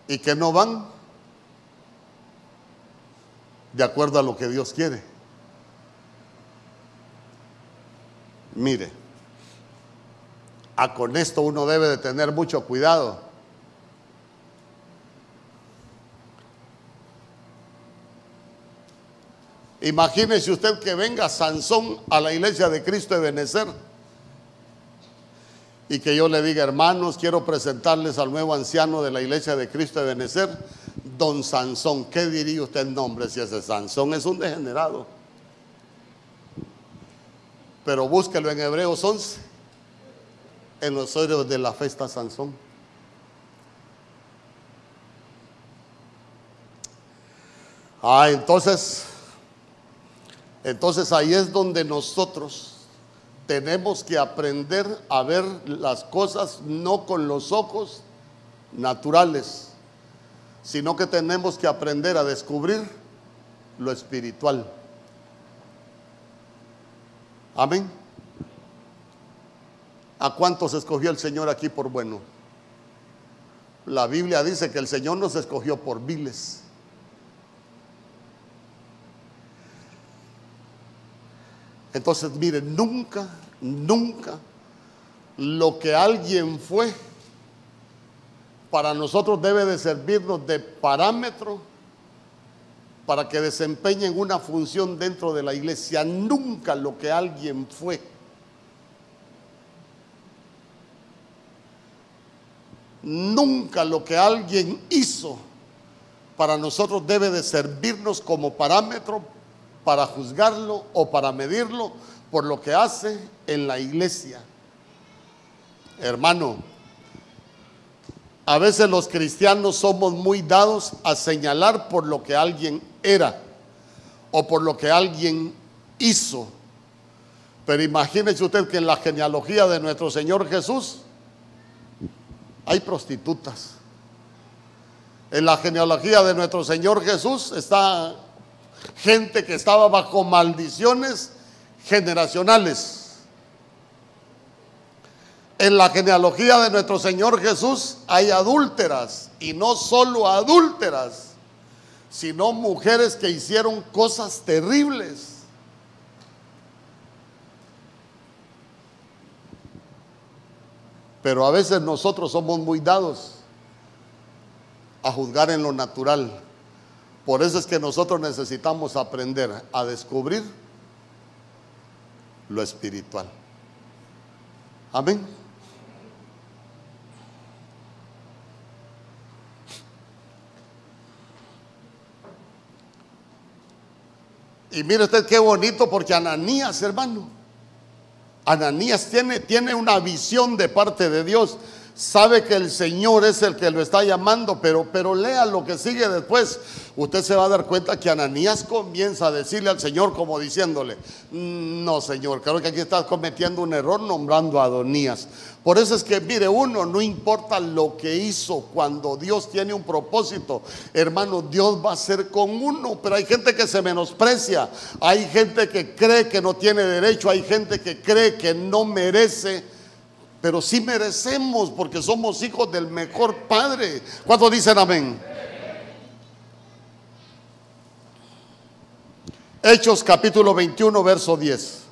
Y que no van de acuerdo a lo que Dios quiere. Mire, a con esto uno debe de tener mucho cuidado. Imagínese usted que venga Sansón a la iglesia de Cristo de Benecer y que yo le diga, hermanos, quiero presentarles al nuevo anciano de la iglesia de Cristo de Benecer, don Sansón. ¿Qué diría usted el nombre si ese Sansón es un degenerado? Pero búsquelo en Hebreos 11, en los oídos de la fiesta Sansón. Ah, entonces, entonces ahí es donde nosotros tenemos que aprender a ver las cosas no con los ojos naturales, sino que tenemos que aprender a descubrir lo espiritual. Amén. ¿A cuántos escogió el Señor aquí por bueno? La Biblia dice que el Señor nos escogió por viles. Entonces, miren, nunca, nunca lo que alguien fue para nosotros debe de servirnos de parámetro para que desempeñen una función dentro de la iglesia. Nunca lo que alguien fue. Nunca lo que alguien hizo para nosotros debe de servirnos como parámetro para juzgarlo o para medirlo por lo que hace en la iglesia. Hermano, a veces los cristianos somos muy dados a señalar por lo que alguien era o por lo que alguien hizo. Pero imagínese usted que en la genealogía de nuestro Señor Jesús hay prostitutas. En la genealogía de nuestro Señor Jesús está gente que estaba bajo maldiciones generacionales. En la genealogía de nuestro Señor Jesús hay adúlteras y no solo adúlteras, sino mujeres que hicieron cosas terribles. Pero a veces nosotros somos muy dados a juzgar en lo natural. Por eso es que nosotros necesitamos aprender a descubrir lo espiritual. Amén. Y mire usted qué bonito porque Ananías, hermano, Ananías tiene, tiene una visión de parte de Dios sabe que el Señor es el que lo está llamando, pero, pero lea lo que sigue después. Usted se va a dar cuenta que Ananías comienza a decirle al Señor como diciéndole, no Señor, creo que aquí estás cometiendo un error nombrando a Adonías. Por eso es que, mire, uno no importa lo que hizo cuando Dios tiene un propósito, hermano, Dios va a ser con uno, pero hay gente que se menosprecia, hay gente que cree que no tiene derecho, hay gente que cree que no merece pero sí merecemos porque somos hijos del mejor Padre. ¿Cuántos dicen amén? Hechos capítulo 21, verso 10.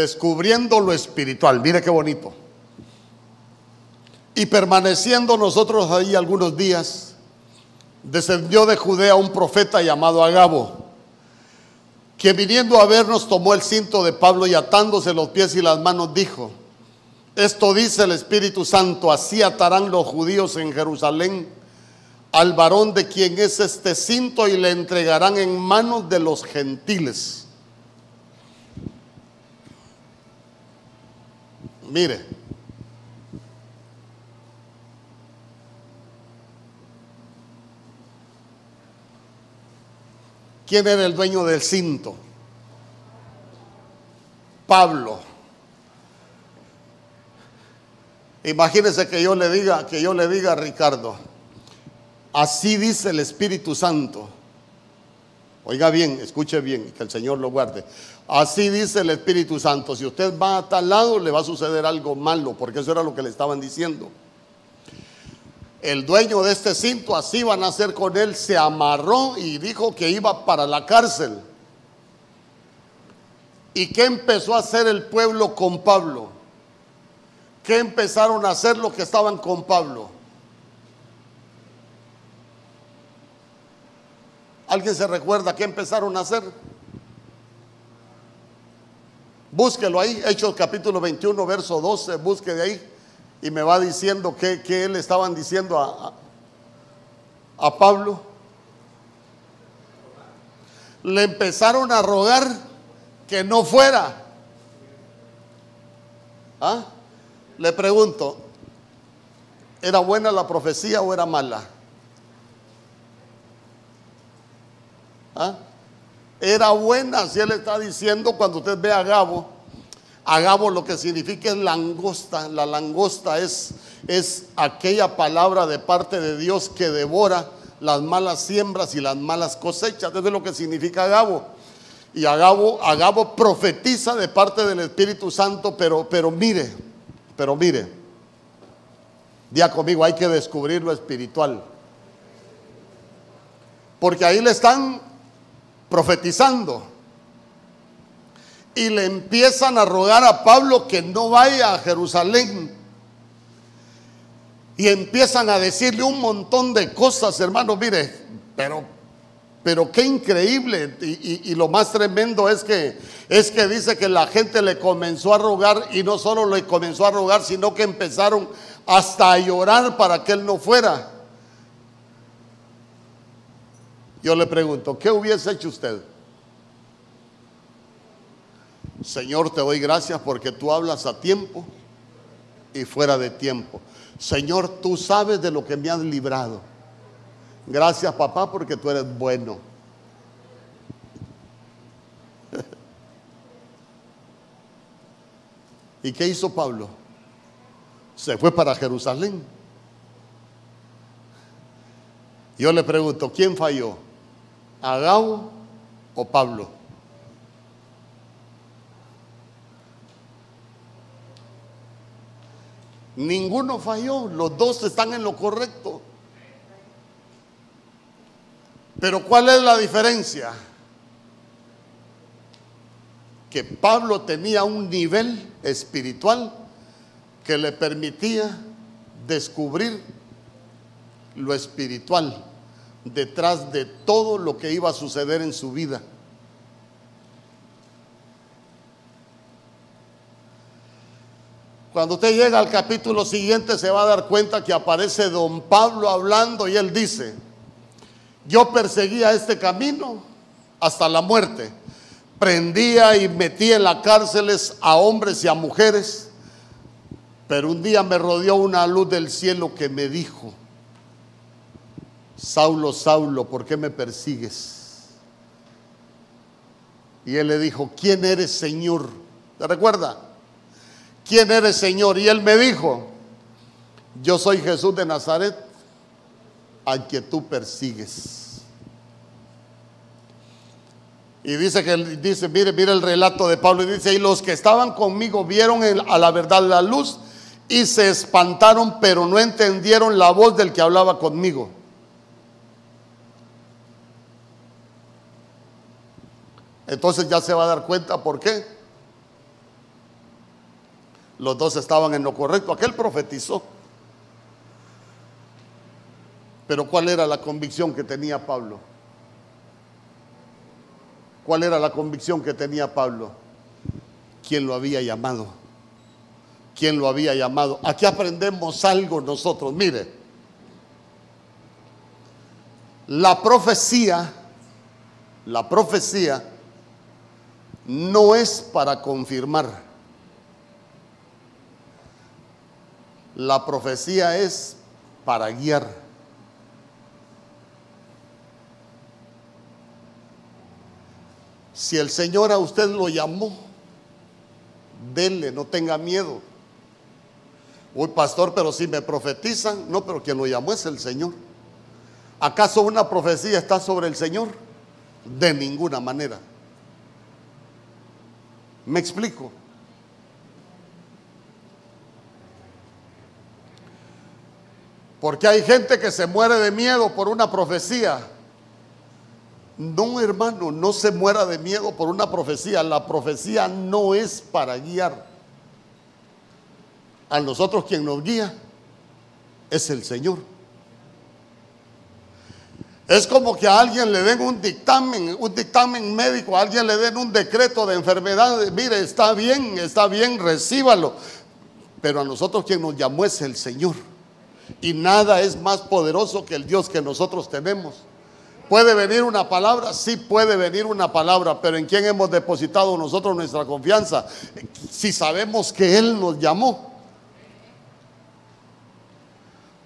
Descubriendo lo espiritual. Mire qué bonito. Y permaneciendo nosotros ahí algunos días, descendió de Judea un profeta llamado Agabo, que viniendo a vernos tomó el cinto de Pablo y atándose los pies y las manos dijo, esto dice el Espíritu Santo, así atarán los judíos en Jerusalén al varón de quien es este cinto y le entregarán en manos de los gentiles Mire. ¿Quién era el dueño del cinto? Pablo. Imagínese que yo le diga, que yo le diga a Ricardo, así dice el Espíritu Santo. Oiga bien, escuche bien, que el Señor lo guarde. Así dice el Espíritu Santo. Si usted va a tal lado, le va a suceder algo malo, porque eso era lo que le estaban diciendo. El dueño de este cinto, así van a hacer con él, se amarró y dijo que iba para la cárcel. ¿Y qué empezó a hacer el pueblo con Pablo? ¿Qué empezaron a hacer los que estaban con Pablo? ¿Alguien se recuerda qué empezaron a hacer? Búsquelo ahí, Hechos capítulo 21, verso 12, busque de ahí y me va diciendo que, él estaban diciendo a, a Pablo. Le empezaron a rogar que no fuera. ¿Ah? Le pregunto, ¿Era buena la profecía o era mala? ¿Ah? Era buena, si él está diciendo cuando usted ve a Gabo, a Gabo lo que significa es langosta, la langosta es, es aquella palabra de parte de Dios que devora las malas siembras y las malas cosechas, eso es lo que significa Gabo. Y Agabo, Agabo profetiza de parte del Espíritu Santo, pero, pero mire, pero mire, día conmigo, hay que descubrir lo espiritual. Porque ahí le están profetizando. Y le empiezan a rogar a Pablo que no vaya a Jerusalén. Y empiezan a decirle un montón de cosas, hermano, mire, pero, pero qué increíble. Y, y, lo más tremendo es que, es que dice que la gente le comenzó a rogar y no solo le comenzó a rogar, sino que empezaron hasta a llorar para que él no fuera. Yo le pregunto, ¿qué hubiese hecho usted? Señor, te doy gracias porque tú hablas a tiempo y fuera de tiempo. Señor, tú sabes de lo que me has librado. Gracias, papá, porque tú eres bueno. ¿Y qué hizo Pablo? Se fue para Jerusalén. Yo le pregunto, ¿quién falló? ¿Agao o Pablo? Ninguno falló, los dos están en lo correcto. Pero ¿cuál es la diferencia? Que Pablo tenía un nivel espiritual que le permitía descubrir lo espiritual detrás de todo lo que iba a suceder en su vida. Cuando usted llega al capítulo siguiente se va a dar cuenta que aparece don Pablo hablando y él dice, yo perseguía este camino hasta la muerte, prendía y metía en las cárceles a hombres y a mujeres, pero un día me rodeó una luz del cielo que me dijo, Saulo, Saulo, ¿por qué me persigues? Y él le dijo, ¿quién eres Señor? ¿Te recuerda? ¿Quién eres Señor? Y él me dijo, yo soy Jesús de Nazaret, a quien tú persigues. Y dice que dice, mire, mire el relato de Pablo, y dice, y los que estaban conmigo vieron a la verdad la luz y se espantaron, pero no entendieron la voz del que hablaba conmigo. Entonces ya se va a dar cuenta por qué. Los dos estaban en lo correcto. Aquel profetizó. Pero ¿cuál era la convicción que tenía Pablo? ¿Cuál era la convicción que tenía Pablo? ¿Quién lo había llamado? ¿Quién lo había llamado? Aquí aprendemos algo nosotros. Mire, la profecía, la profecía no es para confirmar. La profecía es para guiar. Si el Señor a usted lo llamó, denle, no tenga miedo. Uy, pastor, pero si me profetizan, no, pero quien lo llamó es el Señor. ¿Acaso una profecía está sobre el Señor? De ninguna manera. ¿Me explico? Porque hay gente que se muere de miedo por una profecía. No, hermano, no se muera de miedo por una profecía. La profecía no es para guiar. A nosotros quien nos guía es el Señor. Es como que a alguien le den un dictamen, un dictamen médico, a alguien le den un decreto de enfermedad. Mire, está bien, está bien, recíbalo. Pero a nosotros quien nos llamó es el Señor. Y nada es más poderoso que el Dios que nosotros tenemos. ¿Puede venir una palabra? Sí puede venir una palabra, pero ¿en quién hemos depositado nosotros nuestra confianza? Si sabemos que Él nos llamó.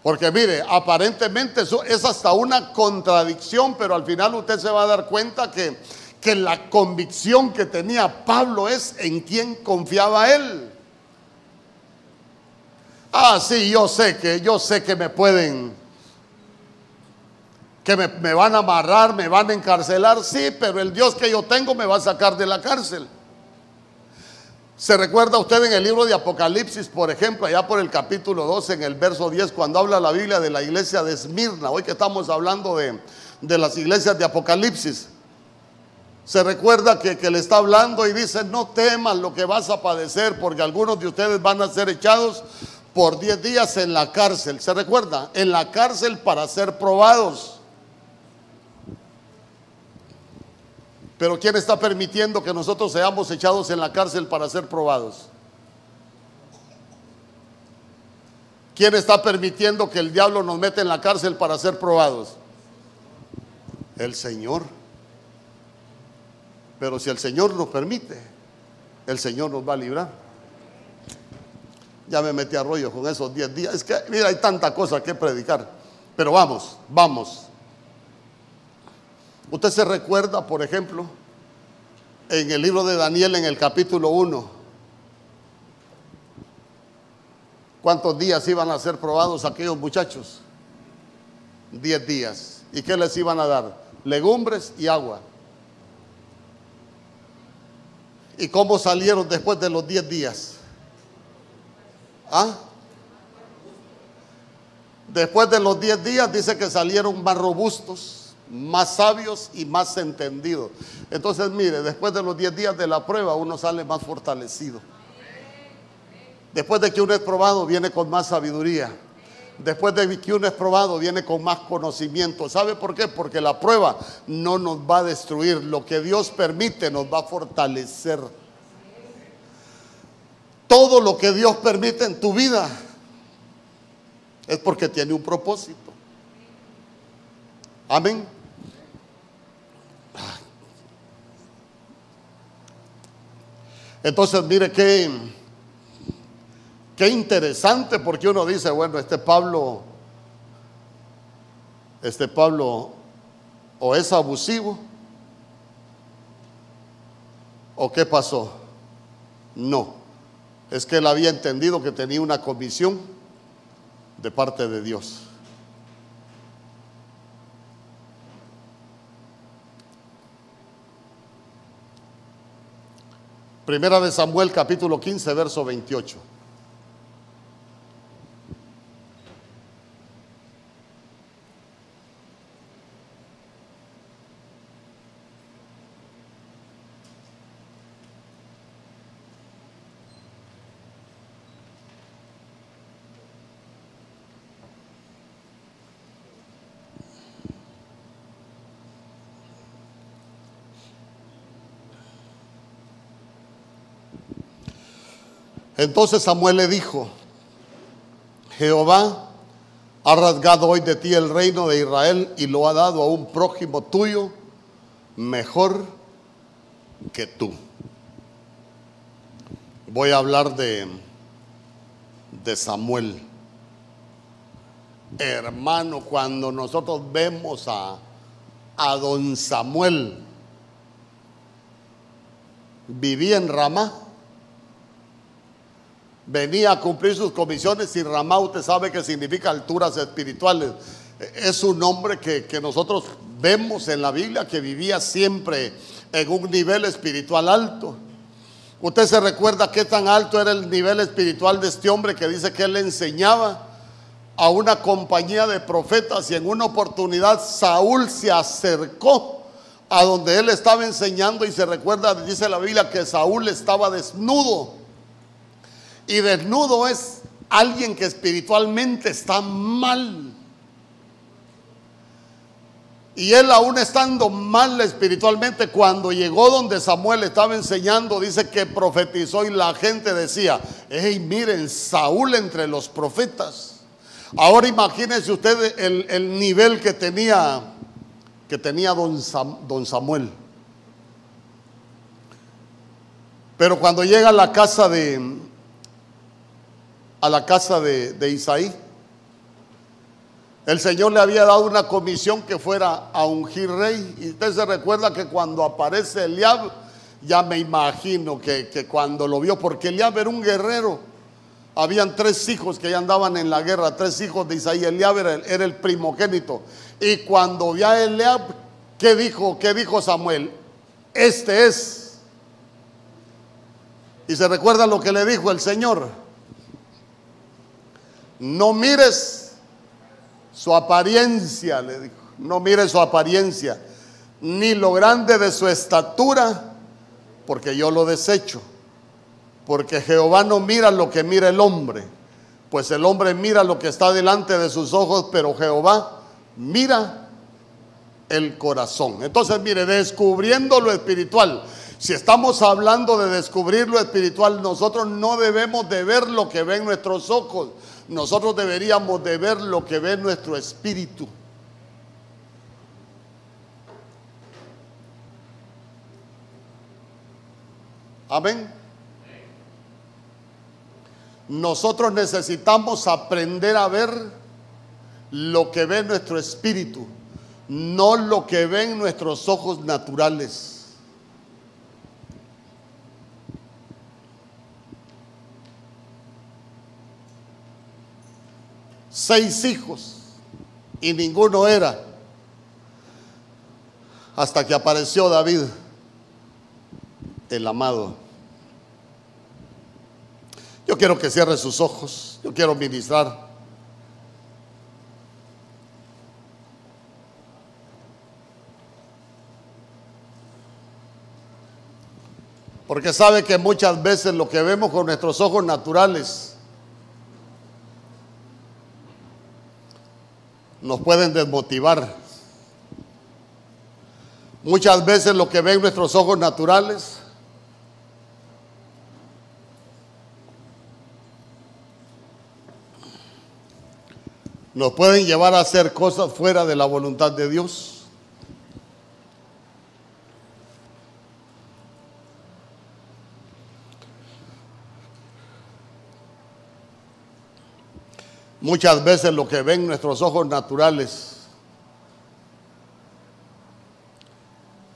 Porque mire, aparentemente eso es hasta una contradicción, pero al final usted se va a dar cuenta que, que la convicción que tenía Pablo es en quién confiaba él. Ah, sí, yo sé que, yo sé que me pueden, que me, me van a amarrar, me van a encarcelar, sí, pero el Dios que yo tengo me va a sacar de la cárcel. ¿Se recuerda usted en el libro de Apocalipsis, por ejemplo, allá por el capítulo 12, en el verso 10, cuando habla la Biblia de la iglesia de Esmirna? Hoy que estamos hablando de, de las iglesias de Apocalipsis. Se recuerda que, que, le está hablando y dice, no temas lo que vas a padecer, porque algunos de ustedes van a ser echados por 10 días en la cárcel. ¿Se recuerda? En la cárcel para ser probados. Pero ¿quién está permitiendo que nosotros seamos echados en la cárcel para ser probados? ¿Quién está permitiendo que el diablo nos meta en la cárcel para ser probados? El Señor. Pero si el Señor nos permite, el Señor nos va a librar. Ya me metí a rollo con esos 10 días. Es que, mira, hay tanta cosa que predicar. Pero vamos, vamos. Usted se recuerda, por ejemplo, en el libro de Daniel, en el capítulo 1, cuántos días iban a ser probados aquellos muchachos. 10 días. ¿Y qué les iban a dar? Legumbres y agua. ¿Y cómo salieron después de los 10 días? ¿Ah? Después de los 10 días dice que salieron más robustos, más sabios y más entendidos. Entonces, mire, después de los 10 días de la prueba uno sale más fortalecido. Después de que uno es probado, viene con más sabiduría. Después de que uno es probado, viene con más conocimiento. ¿Sabe por qué? Porque la prueba no nos va a destruir. Lo que Dios permite nos va a fortalecer todo lo que Dios permite en tu vida es porque tiene un propósito. Amén. Entonces, mire qué, qué interesante porque uno dice, bueno, este Pablo, este Pablo o es abusivo o qué pasó. No es que él había entendido que tenía una comisión de parte de Dios. Primera de Samuel capítulo 15, verso 28. Entonces Samuel le dijo, Jehová ha rasgado hoy de ti el reino de Israel y lo ha dado a un prójimo tuyo mejor que tú. Voy a hablar de, de Samuel. Hermano, cuando nosotros vemos a, a don Samuel, vivía en Ramá venía a cumplir sus comisiones y Ramá usted sabe que significa alturas espirituales. Es un hombre que, que nosotros vemos en la Biblia que vivía siempre en un nivel espiritual alto. Usted se recuerda qué tan alto era el nivel espiritual de este hombre que dice que él enseñaba a una compañía de profetas y en una oportunidad Saúl se acercó a donde él estaba enseñando y se recuerda, dice la Biblia, que Saúl estaba desnudo y desnudo es alguien que espiritualmente está mal. Y él aún estando mal espiritualmente, cuando llegó donde Samuel estaba enseñando, dice que profetizó y la gente decía, hey, miren, Saúl entre los profetas. Ahora imagínense ustedes el, el nivel que tenía, que tenía don, don Samuel. Pero cuando llega a la casa de, a la casa de, Isaí. el Señor le había dado una comisión que fuera a ungir rey. Y usted se recuerda que cuando aparece Eliab, ya me imagino que, cuando lo vio, porque Eliab era un guerrero. Habían tres hijos que ya andaban en la guerra, tres hijos de Isaías. Eliab era, era el primogénito. Y cuando vio a Eliab, ¿qué dijo? ¿Qué dijo Samuel? Este es. Y se recuerda lo que le dijo el Señor. No mires su apariencia, le dijo. No mire su apariencia, ni lo grande de su estatura, porque yo lo desecho. Porque Jehová no mira lo que mira el hombre, pues el hombre mira lo que está delante de sus ojos, pero Jehová mira el corazón. Entonces, mire, descubriendo lo espiritual. Si estamos hablando de descubrir lo espiritual, nosotros no debemos de ver lo que ven nuestros ojos, nosotros deberíamos de ver lo que ve nuestro espíritu. Amén. Nosotros necesitamos aprender a ver lo que ve nuestro espíritu, no lo que ven nuestros ojos naturales. Seis hijos y ninguno era hasta que apareció David, el amado. Yo quiero que cierre sus ojos, yo quiero ministrar. Porque sabe que muchas veces lo que vemos con nuestros ojos naturales nos pueden desmotivar. Muchas veces lo que ven nuestros ojos naturales nos pueden llevar a hacer cosas fuera de la voluntad de Dios. Muchas veces lo que ven nuestros ojos naturales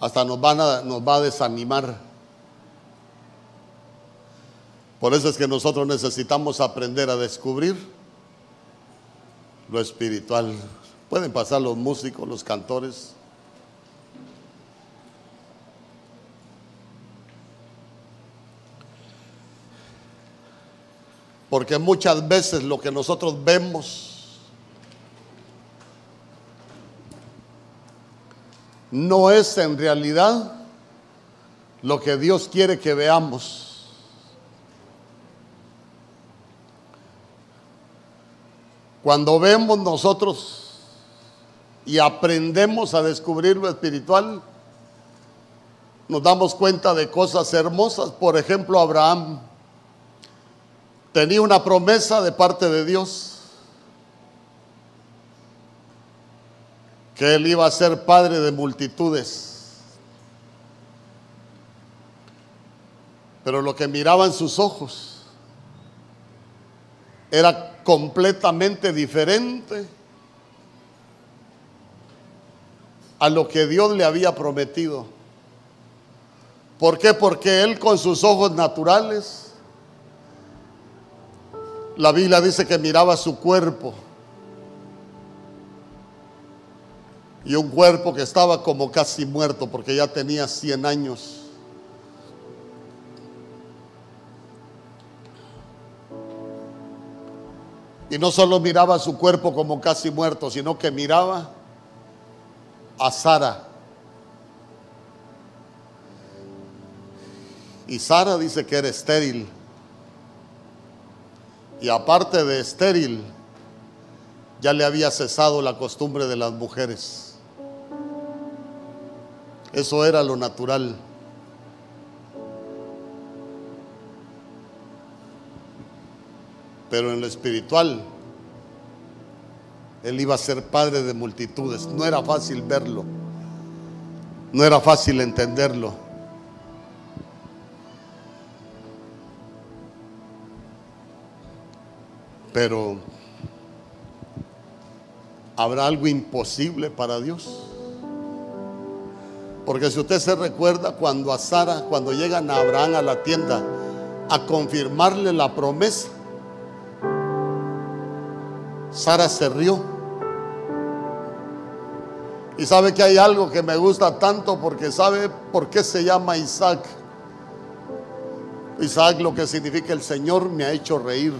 hasta nos, a, nos va a desanimar. Por eso es que nosotros necesitamos aprender a descubrir lo espiritual. Pueden pasar los músicos, los cantores. Porque muchas veces lo que nosotros vemos no es en realidad lo que Dios quiere que veamos. Cuando vemos nosotros y aprendemos a descubrir lo espiritual, nos damos cuenta de cosas hermosas. Por ejemplo, Abraham tenía una promesa de parte de Dios que él iba a ser padre de multitudes. Pero lo que miraban sus ojos era completamente diferente a lo que Dios le había prometido. ¿Por qué? Porque él con sus ojos naturales la Biblia dice que miraba su cuerpo. Y un cuerpo que estaba como casi muerto porque ya tenía 100 años. Y no solo miraba su cuerpo como casi muerto, sino que miraba a Sara. Y Sara dice que era estéril. Y aparte de estéril, ya le había cesado la costumbre de las mujeres. Eso era lo natural. Pero en lo espiritual, él iba a ser padre de multitudes. No era fácil verlo. No era fácil entenderlo. Pero ¿Habrá algo imposible para Dios? Porque si usted se recuerda cuando a Sara, cuando llegan a Abraham a la tienda a confirmarle la promesa, Sara se rió. Y sabe que hay algo que me gusta tanto porque sabe por qué se llama Isaac. Isaac lo que significa el Señor me ha hecho reír.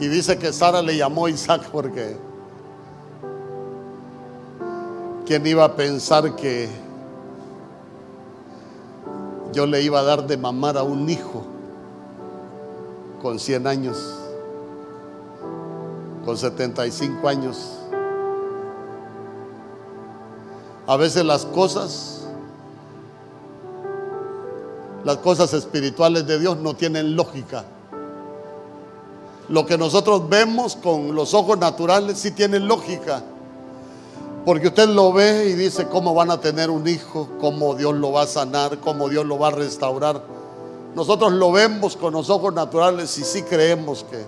Y dice que Sara le llamó Isaac porque ¿quién iba a pensar que yo le iba a dar de mamar a un hijo con 100 años, con 75 años? A veces las cosas, las cosas espirituales de Dios no tienen lógica. Lo que nosotros vemos con los ojos naturales sí tiene lógica. Porque usted lo ve y dice cómo van a tener un hijo, cómo Dios lo va a sanar, cómo Dios lo va a restaurar. Nosotros lo vemos con los ojos naturales y sí creemos que,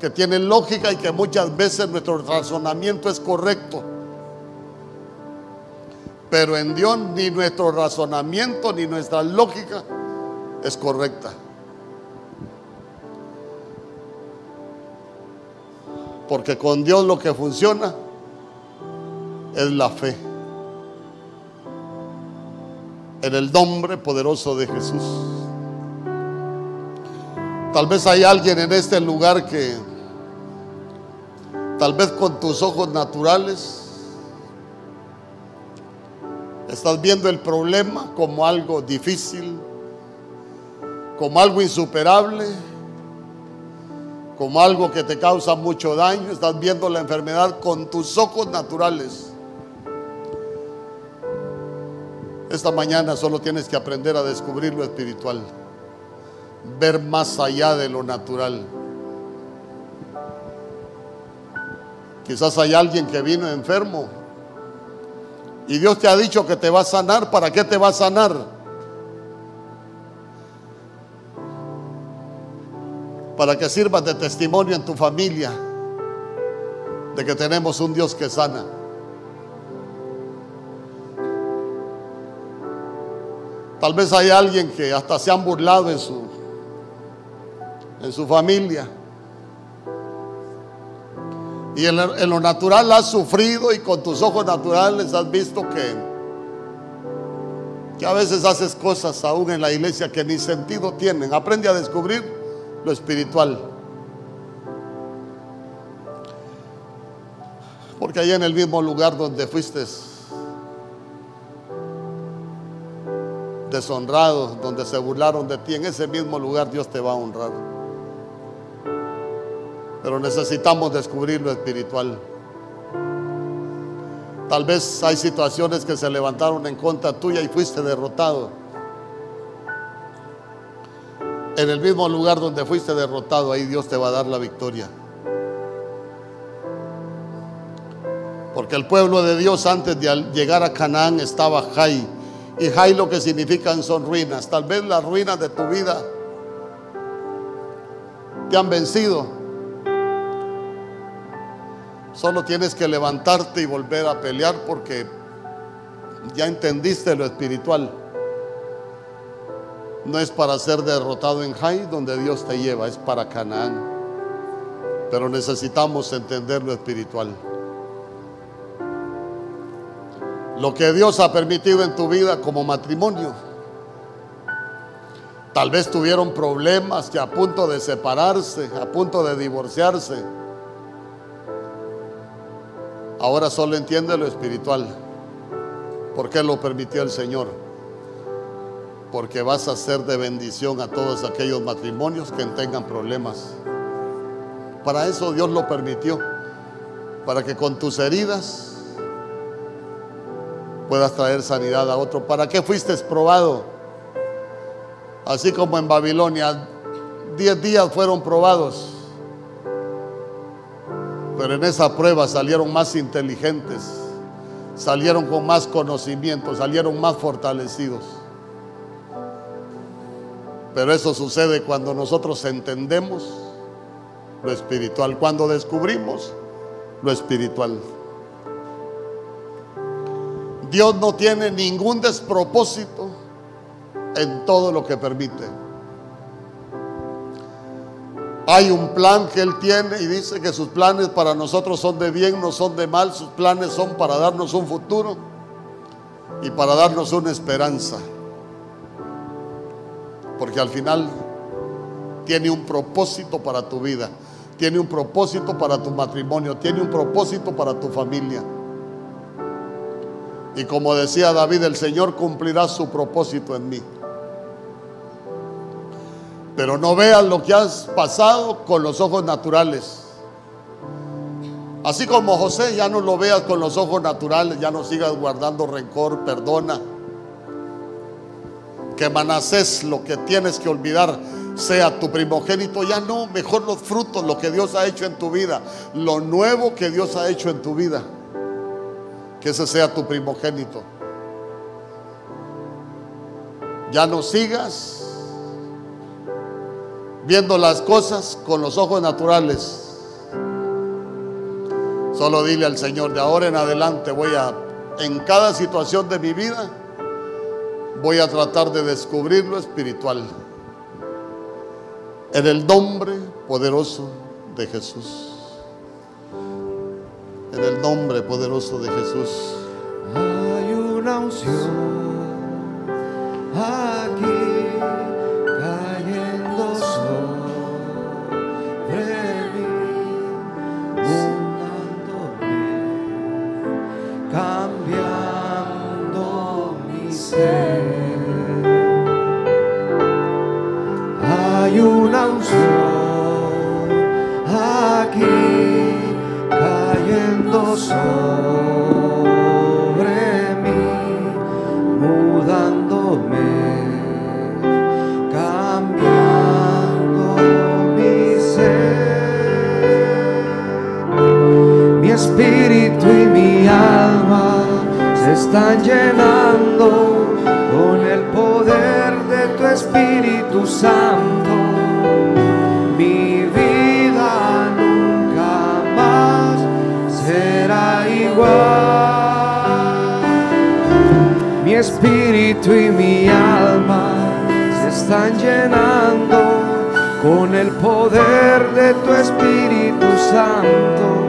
que tiene lógica y que muchas veces nuestro razonamiento es correcto. Pero en Dios ni nuestro razonamiento ni nuestra lógica es correcta. Porque con Dios lo que funciona es la fe. En el nombre poderoso de Jesús. Tal vez hay alguien en este lugar que tal vez con tus ojos naturales estás viendo el problema como algo difícil, como algo insuperable como algo que te causa mucho daño, estás viendo la enfermedad con tus ojos naturales. Esta mañana solo tienes que aprender a descubrir lo espiritual, ver más allá de lo natural. Quizás hay alguien que vino enfermo y Dios te ha dicho que te va a sanar. ¿Para qué te va a sanar? Para que sirvas de testimonio en tu familia de que tenemos un Dios que sana. Tal vez hay alguien que hasta se han burlado en su en su familia. Y en, en lo natural has sufrido y con tus ojos naturales has visto que, que a veces haces cosas aún en la iglesia que ni sentido tienen. Aprende a descubrir lo espiritual. Porque allá en el mismo lugar donde fuiste deshonrado, donde se burlaron de ti, en ese mismo lugar Dios te va a honrar. Pero necesitamos descubrir lo espiritual. Tal vez hay situaciones que se levantaron en contra tuya y fuiste derrotado en el mismo lugar donde fuiste derrotado, ahí Dios te va a dar la victoria. Porque el pueblo de Dios antes de llegar a Canaán estaba Jai. Y Jai lo que significan son ruinas. Tal vez las ruinas de tu vida te han vencido. Solo tienes que levantarte y volver a pelear porque ya entendiste lo espiritual no es para ser derrotado en Jai, donde Dios te lleva, es para Canaán. Pero necesitamos entender lo espiritual. Lo que Dios ha permitido en tu vida como matrimonio. Tal vez tuvieron problemas que a punto de separarse, a punto de divorciarse. Ahora solo entiende lo espiritual. ¿Por qué lo permitió el Señor? Porque vas a ser de bendición a todos aquellos matrimonios que tengan problemas. Para eso Dios lo permitió, para que con tus heridas puedas traer sanidad a otro. ¿Para qué fuiste probado? Así como en Babilonia, diez días fueron probados, pero en esa prueba salieron más inteligentes, salieron con más conocimiento, salieron más fortalecidos. Pero eso sucede cuando nosotros entendemos lo espiritual. Cuando descubrimos lo espiritual. Dios no tiene ningún despropósito en todo lo que permite. Hay un plan que Él tiene y dice que sus planes para nosotros son de bien, no son de mal. Sus planes son para darnos un futuro y para darnos una esperanza. Porque al final tiene un propósito para tu vida, tiene un propósito para tu matrimonio, tiene un propósito para tu familia. Y como decía David, el Señor cumplirá su propósito en mí. Pero no veas lo que has pasado con los ojos naturales. Así como José, ya no lo veas con los ojos naturales, ya no sigas guardando rencor, perdona. Que Manasés lo que tienes que olvidar sea tu primogénito, ya no, mejor los frutos, lo que Dios ha hecho en tu vida, lo nuevo que Dios ha hecho en tu vida que ese sea tu primogénito. Ya no sigas viendo las cosas con los ojos naturales. Solo dile al Señor, de ahora en adelante voy a, en cada situación de mi vida, voy a tratar de descubrir lo espiritual. En el nombre poderoso de Jesús en el nombre poderoso de Jesús. Hay una aquí sobre mí, mudándome, cambiando mi ser. Mi espíritu y mi alma se están llenando con el poder de tu Espíritu Santo. Espíritu y mi alma se están llenando con el poder de tu Espíritu Santo.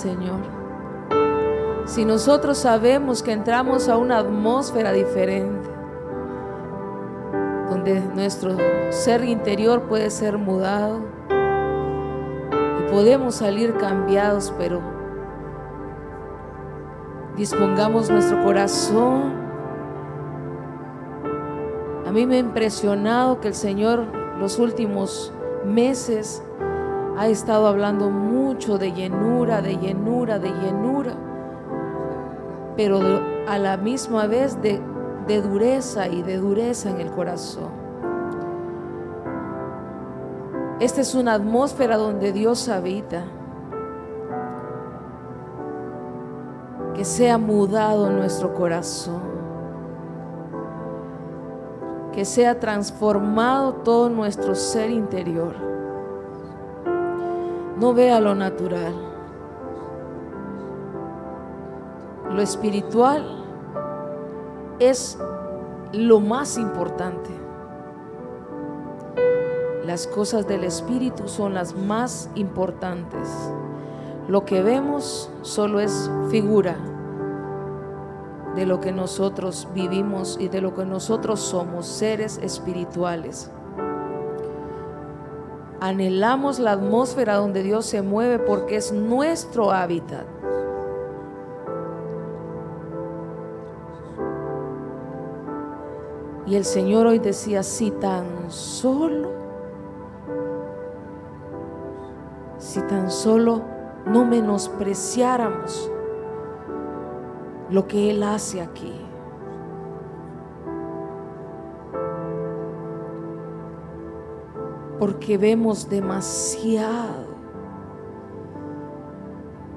Señor. Si nosotros sabemos que entramos a una atmósfera diferente, donde nuestro ser interior puede ser mudado y podemos salir cambiados, pero dispongamos nuestro corazón. A mí me ha impresionado que el Señor los últimos meses ha estado hablando de llenura, de llenura, de llenura, pero a la misma vez de dureza y de dureza en el corazón. Esta es una atmósfera donde Dios habita. Que sea mudado nuestro corazón. Que sea transformado todo nuestro ser interior. No vea lo natural. Lo espiritual es lo más importante. Las cosas del Espíritu son las más importantes. Lo que vemos solo es figura de lo que nosotros vivimos y de lo que nosotros somos, seres espirituales. Anhelamos la atmósfera donde Dios se mueve porque es nuestro hábitat. Y el Señor hoy decía, si tan solo, si tan solo no menospreciáramos lo que Él hace aquí. Porque vemos demasiado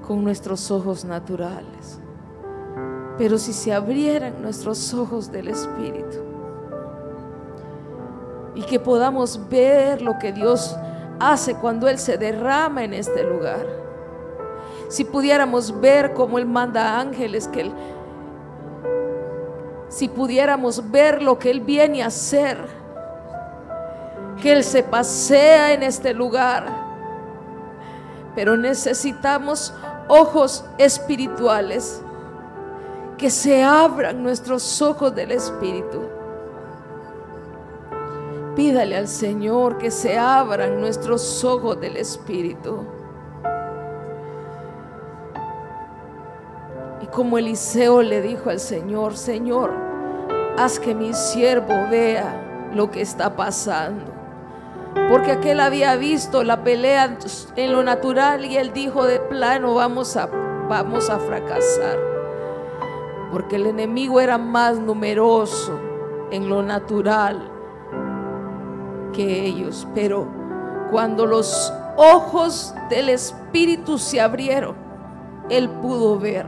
con nuestros ojos naturales. Pero si se abrieran nuestros ojos del Espíritu y que podamos ver lo que Dios hace cuando Él se derrama en este lugar. Si pudiéramos ver cómo Él manda ángeles, que Él, si pudiéramos ver lo que Él viene a hacer, que Él se pasea en este lugar, pero necesitamos ojos espirituales, que se abran nuestros ojos del Espíritu. Pídale al Señor que se abran nuestros ojos del Espíritu. Y como Eliseo le dijo al Señor, Señor, haz que mi siervo vea lo que está pasando. Porque aquel había visto la pelea en lo natural y él dijo de plano, vamos a, vamos a fracasar. Porque el enemigo era más numeroso en lo natural que ellos, pero cuando los ojos del Espíritu se abrieron, él pudo ver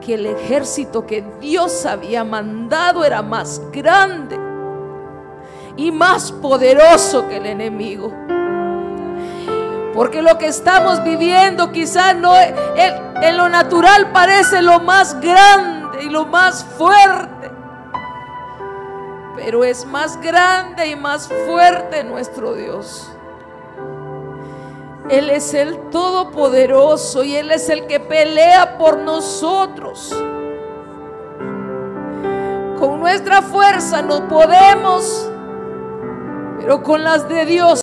que el ejército que Dios había mandado era más grande y más poderoso que el enemigo. Porque lo que estamos viviendo quizás no en, en lo natural parece lo más grande y lo más fuerte pero es más grande y más fuerte nuestro Dios. Él es el Todopoderoso y Él es el que pelea por nosotros. Con nuestra fuerza no podemos, pero con las de Dios